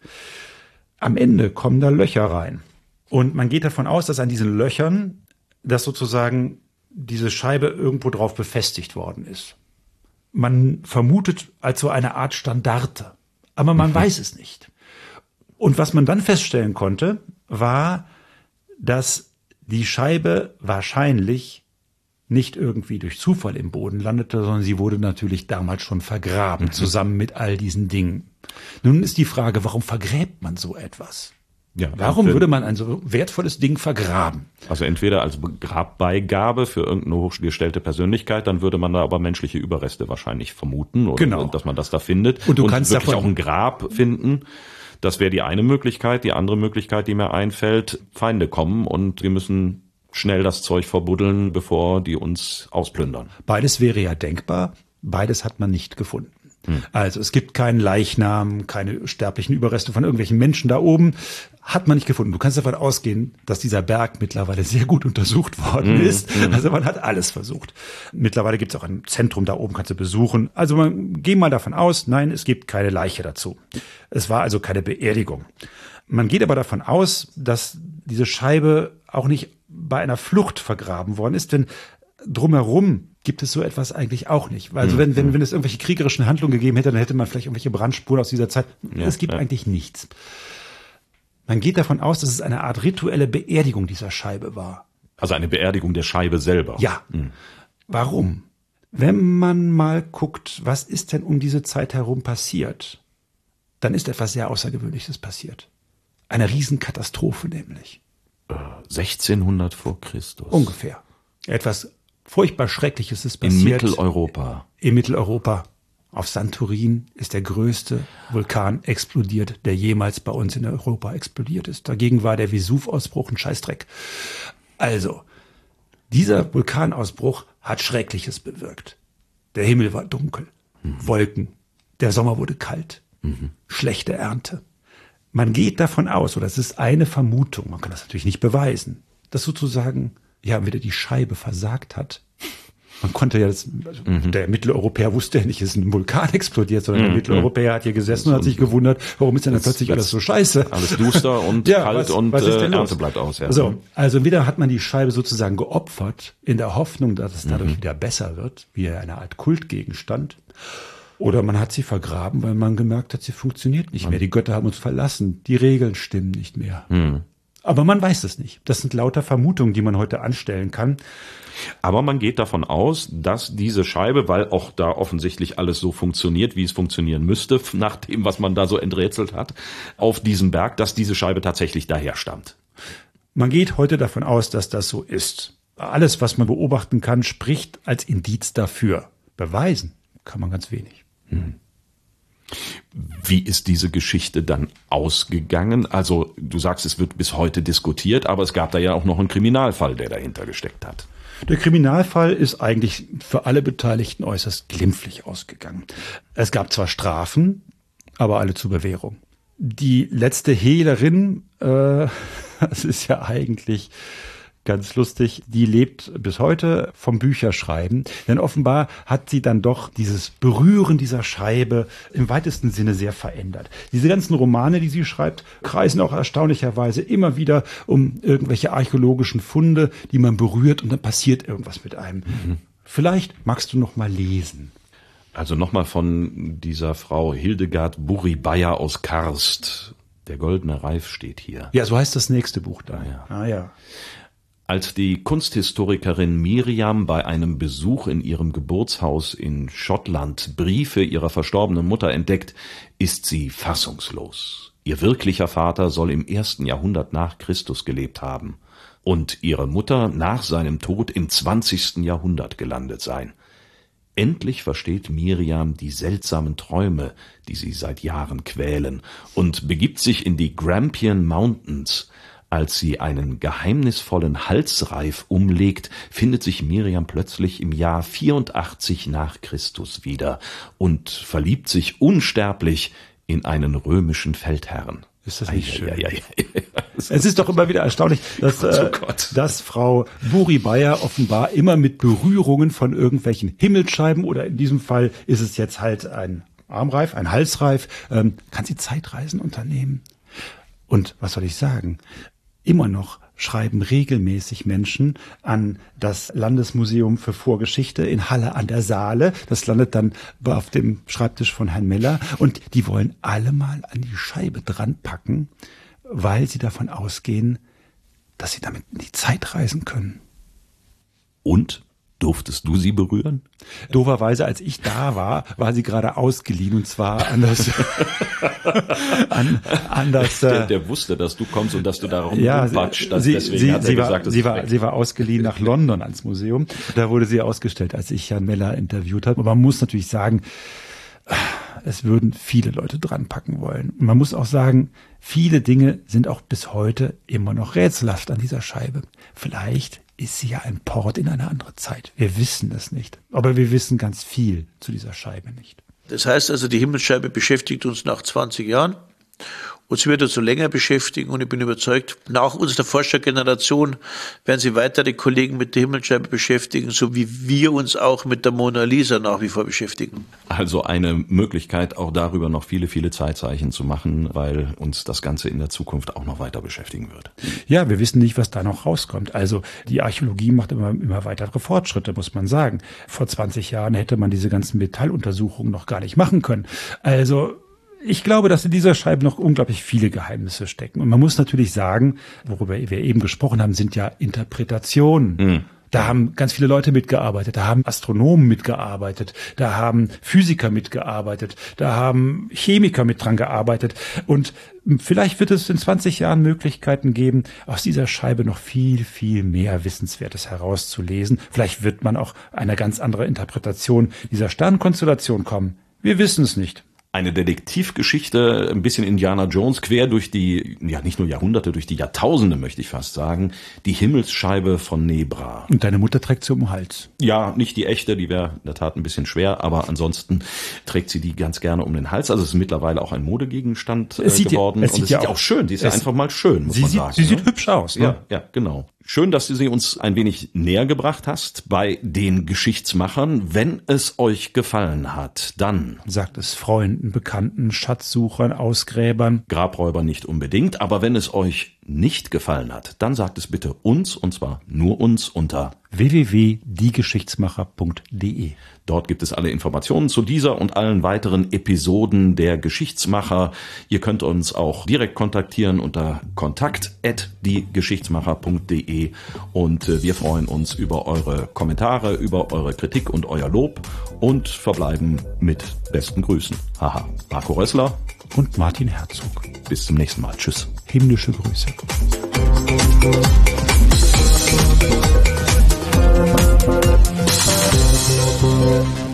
Am Ende kommen da Löcher rein. Und man geht davon aus, dass an diesen Löchern, dass sozusagen diese Scheibe irgendwo drauf befestigt worden ist. Man vermutet als so eine Art Standarte. Aber man mhm. weiß es nicht. Und was man dann feststellen konnte, war, dass die Scheibe wahrscheinlich nicht irgendwie durch Zufall im Boden landete, sondern sie wurde natürlich damals schon vergraben, mhm. zusammen mit all diesen Dingen. Nun ist die Frage, warum vergräbt man so etwas? Ja, Warum würde man ein so wertvolles Ding vergraben? Also entweder als Grabbeigabe für irgendeine hochgestellte Persönlichkeit, dann würde man da aber menschliche Überreste wahrscheinlich vermuten, oder genau. dass man das da findet. Und du und kannst wirklich auch ein Grab finden das wäre die eine Möglichkeit. Die andere Möglichkeit, die mir einfällt, Feinde kommen und wir müssen schnell das Zeug verbuddeln, bevor die uns ausplündern. Beides wäre ja denkbar. Beides hat man nicht gefunden. Hm. Also es gibt keinen Leichnam, keine sterblichen Überreste von irgendwelchen Menschen da oben. Hat man nicht gefunden. Du kannst davon ausgehen, dass dieser Berg mittlerweile sehr gut untersucht worden hm. ist. Hm. Also man hat alles versucht. Mittlerweile gibt es auch ein Zentrum da oben, kannst du besuchen. Also man geh mal davon aus, nein, es gibt keine Leiche dazu. Es war also keine Beerdigung. Man geht aber davon aus, dass diese Scheibe auch nicht bei einer Flucht vergraben worden ist, denn drumherum gibt es so etwas eigentlich auch nicht. Also mhm. wenn, wenn, wenn es irgendwelche kriegerischen Handlungen gegeben hätte, dann hätte man vielleicht irgendwelche Brandspuren aus dieser Zeit. Ja, es gibt ja. eigentlich nichts. Man geht davon aus, dass es eine Art rituelle Beerdigung dieser Scheibe war. Also eine Beerdigung der Scheibe selber. Ja. Mhm. Warum? Wenn man mal guckt, was ist denn um diese Zeit herum passiert, dann ist etwas sehr Außergewöhnliches passiert. Eine Riesenkatastrophe nämlich. 1600 vor Christus. Ungefähr. Etwas furchtbar Schreckliches ist In passiert. Mitteleuropa. In Mitteleuropa. Auf Santorin ist der größte Vulkan explodiert, der jemals bei uns in Europa explodiert ist. Dagegen war der Vesuv-Ausbruch ein Scheißdreck. Also, dieser Vulkanausbruch hat Schreckliches bewirkt. Der Himmel war dunkel, Wolken, der Sommer wurde kalt, schlechte Ernte. Man geht davon aus, oder es ist eine Vermutung, man kann das natürlich nicht beweisen, dass sozusagen ja wieder die Scheibe versagt hat. Man konnte ja das, also der Mitteleuropäer wusste ja nicht, es ist ein Vulkan explodiert, sondern der Mitteleuropäer hat hier gesessen und hat sich gewundert, warum ist denn dann plötzlich alles so scheiße? Alles duster und Ja, kalt was- und was äh? Ernte bleibt aus. Ja. So, also wieder hat man die Scheibe sozusagen geopfert, in der Hoffnung, dass es Mhm. dadurch wieder besser wird, wie eine Art Kultgegenstand. Oder man hat sie vergraben, weil man gemerkt hat, sie funktioniert nicht mehr. Die Götter haben uns verlassen. Die Regeln stimmen nicht mehr. Aber man weiß es nicht. Das sind lauter Vermutungen, die man heute anstellen kann. Aber man geht davon aus, dass diese Scheibe, weil auch da offensichtlich alles so funktioniert, wie es funktionieren müsste, nach dem, was man da so enträtselt hat, auf diesem Berg, dass diese Scheibe tatsächlich daher stammt. Man geht heute davon aus, dass das so ist. Alles, was man beobachten kann, spricht als Indiz dafür. Beweisen kann man ganz wenig. Wie ist diese Geschichte dann ausgegangen? Also du sagst, es wird bis heute diskutiert, aber es gab da ja auch noch einen Kriminalfall, der dahinter gesteckt hat. Der Kriminalfall ist eigentlich für alle Beteiligten äußerst glimpflich ausgegangen. Es gab zwar Strafen, aber alle zur Bewährung. Die letzte Hehlerin, äh, das ist ja eigentlich ganz lustig, die lebt bis heute vom Bücherschreiben, denn offenbar hat sie dann doch dieses Berühren dieser Scheibe im weitesten Sinne sehr verändert. Diese ganzen Romane, die sie schreibt, kreisen auch erstaunlicherweise immer wieder um irgendwelche archäologischen Funde, die man berührt und dann passiert irgendwas mit einem. Vielleicht magst du noch mal lesen. Also nochmal von dieser Frau Hildegard Buri-Bayer aus Karst. Der goldene Reif steht hier. Ja, so heißt das nächste Buch da. ja. Ah ja. Als die Kunsthistorikerin Miriam bei einem Besuch in ihrem Geburtshaus in Schottland Briefe ihrer verstorbenen Mutter entdeckt, ist sie fassungslos. Ihr wirklicher Vater soll im ersten Jahrhundert nach Christus gelebt haben und ihre Mutter nach seinem Tod im zwanzigsten Jahrhundert gelandet sein. Endlich versteht Miriam die seltsamen Träume, die sie seit Jahren quälen, und begibt sich in die Grampian Mountains. Als sie einen geheimnisvollen Halsreif umlegt, findet sich Miriam plötzlich im Jahr 84 nach Christus wieder und verliebt sich unsterblich in einen römischen Feldherrn. Ist das nicht schön? Es ist doch immer wieder erstaunlich, dass, äh, Oh dass Frau Buri Bayer offenbar immer mit Berührungen von irgendwelchen Himmelsscheiben oder in diesem Fall ist es jetzt halt ein Armreif, ein Halsreif, ähm, kann sie Zeitreisen unternehmen. Und was soll ich sagen? Immer noch schreiben regelmäßig Menschen an das Landesmuseum für Vorgeschichte in Halle an der Saale. Das landet dann auf dem Schreibtisch von Herrn Meller und die wollen alle mal an die Scheibe dran packen, weil sie davon ausgehen, dass sie damit in die Zeit reisen können. Und? Durftest du sie berühren? Dooferweise, als ich da war, war sie gerade ausgeliehen und zwar an das, an, an das, Der, äh, der wusste, dass du kommst und dass du da ja, rumpatscht. sie, deswegen sie, hat er sie, war, gesagt, sie, war, weg. sie, war, ausgeliehen nach London ans Museum. Da wurde sie ausgestellt, als ich Jan Meller interviewt habe. Aber man muss natürlich sagen, es würden viele Leute dran packen wollen. Und man muss auch sagen, viele Dinge sind auch bis heute immer noch rätselhaft an dieser Scheibe. Vielleicht ist sie ja ein Port in eine andere Zeit. Wir wissen es nicht. Aber wir wissen ganz viel zu dieser Scheibe nicht. Das heißt also, die Himmelsscheibe beschäftigt uns nach 20 Jahren. Und sie wird uns so länger beschäftigen und ich bin überzeugt, nach unserer Forschergeneration werden sie weitere Kollegen mit der Himmelsscheibe beschäftigen, so wie wir uns auch mit der Mona Lisa nach wie vor beschäftigen. Also eine Möglichkeit, auch darüber noch viele, viele Zeitzeichen zu machen, weil uns das Ganze in der Zukunft auch noch weiter beschäftigen wird. Ja, wir wissen nicht, was da noch rauskommt. Also die Archäologie macht immer, immer weitere Fortschritte, muss man sagen. Vor 20 Jahren hätte man diese ganzen Metalluntersuchungen noch gar nicht machen können. Also ich glaube, dass in dieser Scheibe noch unglaublich viele Geheimnisse stecken. Und man muss natürlich sagen, worüber wir eben gesprochen haben, sind ja Interpretationen. Da haben ganz viele Leute mitgearbeitet, da haben Astronomen mitgearbeitet, da haben Physiker mitgearbeitet, da haben Chemiker mit dran gearbeitet und vielleicht wird es in 20 Jahren Möglichkeiten geben, aus dieser Scheibe noch viel, viel mehr Wissenswertes herauszulesen. Vielleicht wird man auch eine ganz andere Interpretation dieser Sternkonstellation kommen. Wir wissen es nicht eine Detektivgeschichte, ein bisschen Indiana Jones, quer durch die, ja nicht nur Jahrhunderte, durch die Jahrtausende möchte ich fast sagen, die Himmelsscheibe von Nebra. Und deine Mutter trägt sie um den Hals? Ja, nicht die echte, die wäre in der Tat ein bisschen schwer, aber ansonsten trägt sie die ganz gerne um den Hals. Also es ist mittlerweile auch ein Modegegenstand äh, geworden. Ja, es sieht, und es ja sieht auch, auch schön, die ist ja einfach mal schön, muss sie man sieht, sagen. Sie ne? sieht hübsch aus. Ne? Ja, ja, genau. Schön, dass du sie uns ein wenig näher gebracht hast bei den Geschichtsmachern. Wenn es euch gefallen hat, dann sagt es Freunden, Bekannten, Schatzsuchern, Ausgräbern. Grabräuber nicht unbedingt, aber wenn es euch nicht gefallen hat, dann sagt es bitte uns und zwar nur uns unter www.diegeschichtsmacher.de. Dort gibt es alle Informationen zu dieser und allen weiteren Episoden der Geschichtsmacher. Ihr könnt uns auch direkt kontaktieren unter kontakt@diegeschichtsmacher.de und äh, wir freuen uns über eure Kommentare, über eure Kritik und euer Lob und verbleiben mit besten Grüßen. Haha, Marco Rössler und Martin Herzog. Bis zum nächsten Mal. Tschüss. Himmlische Grüße. Musik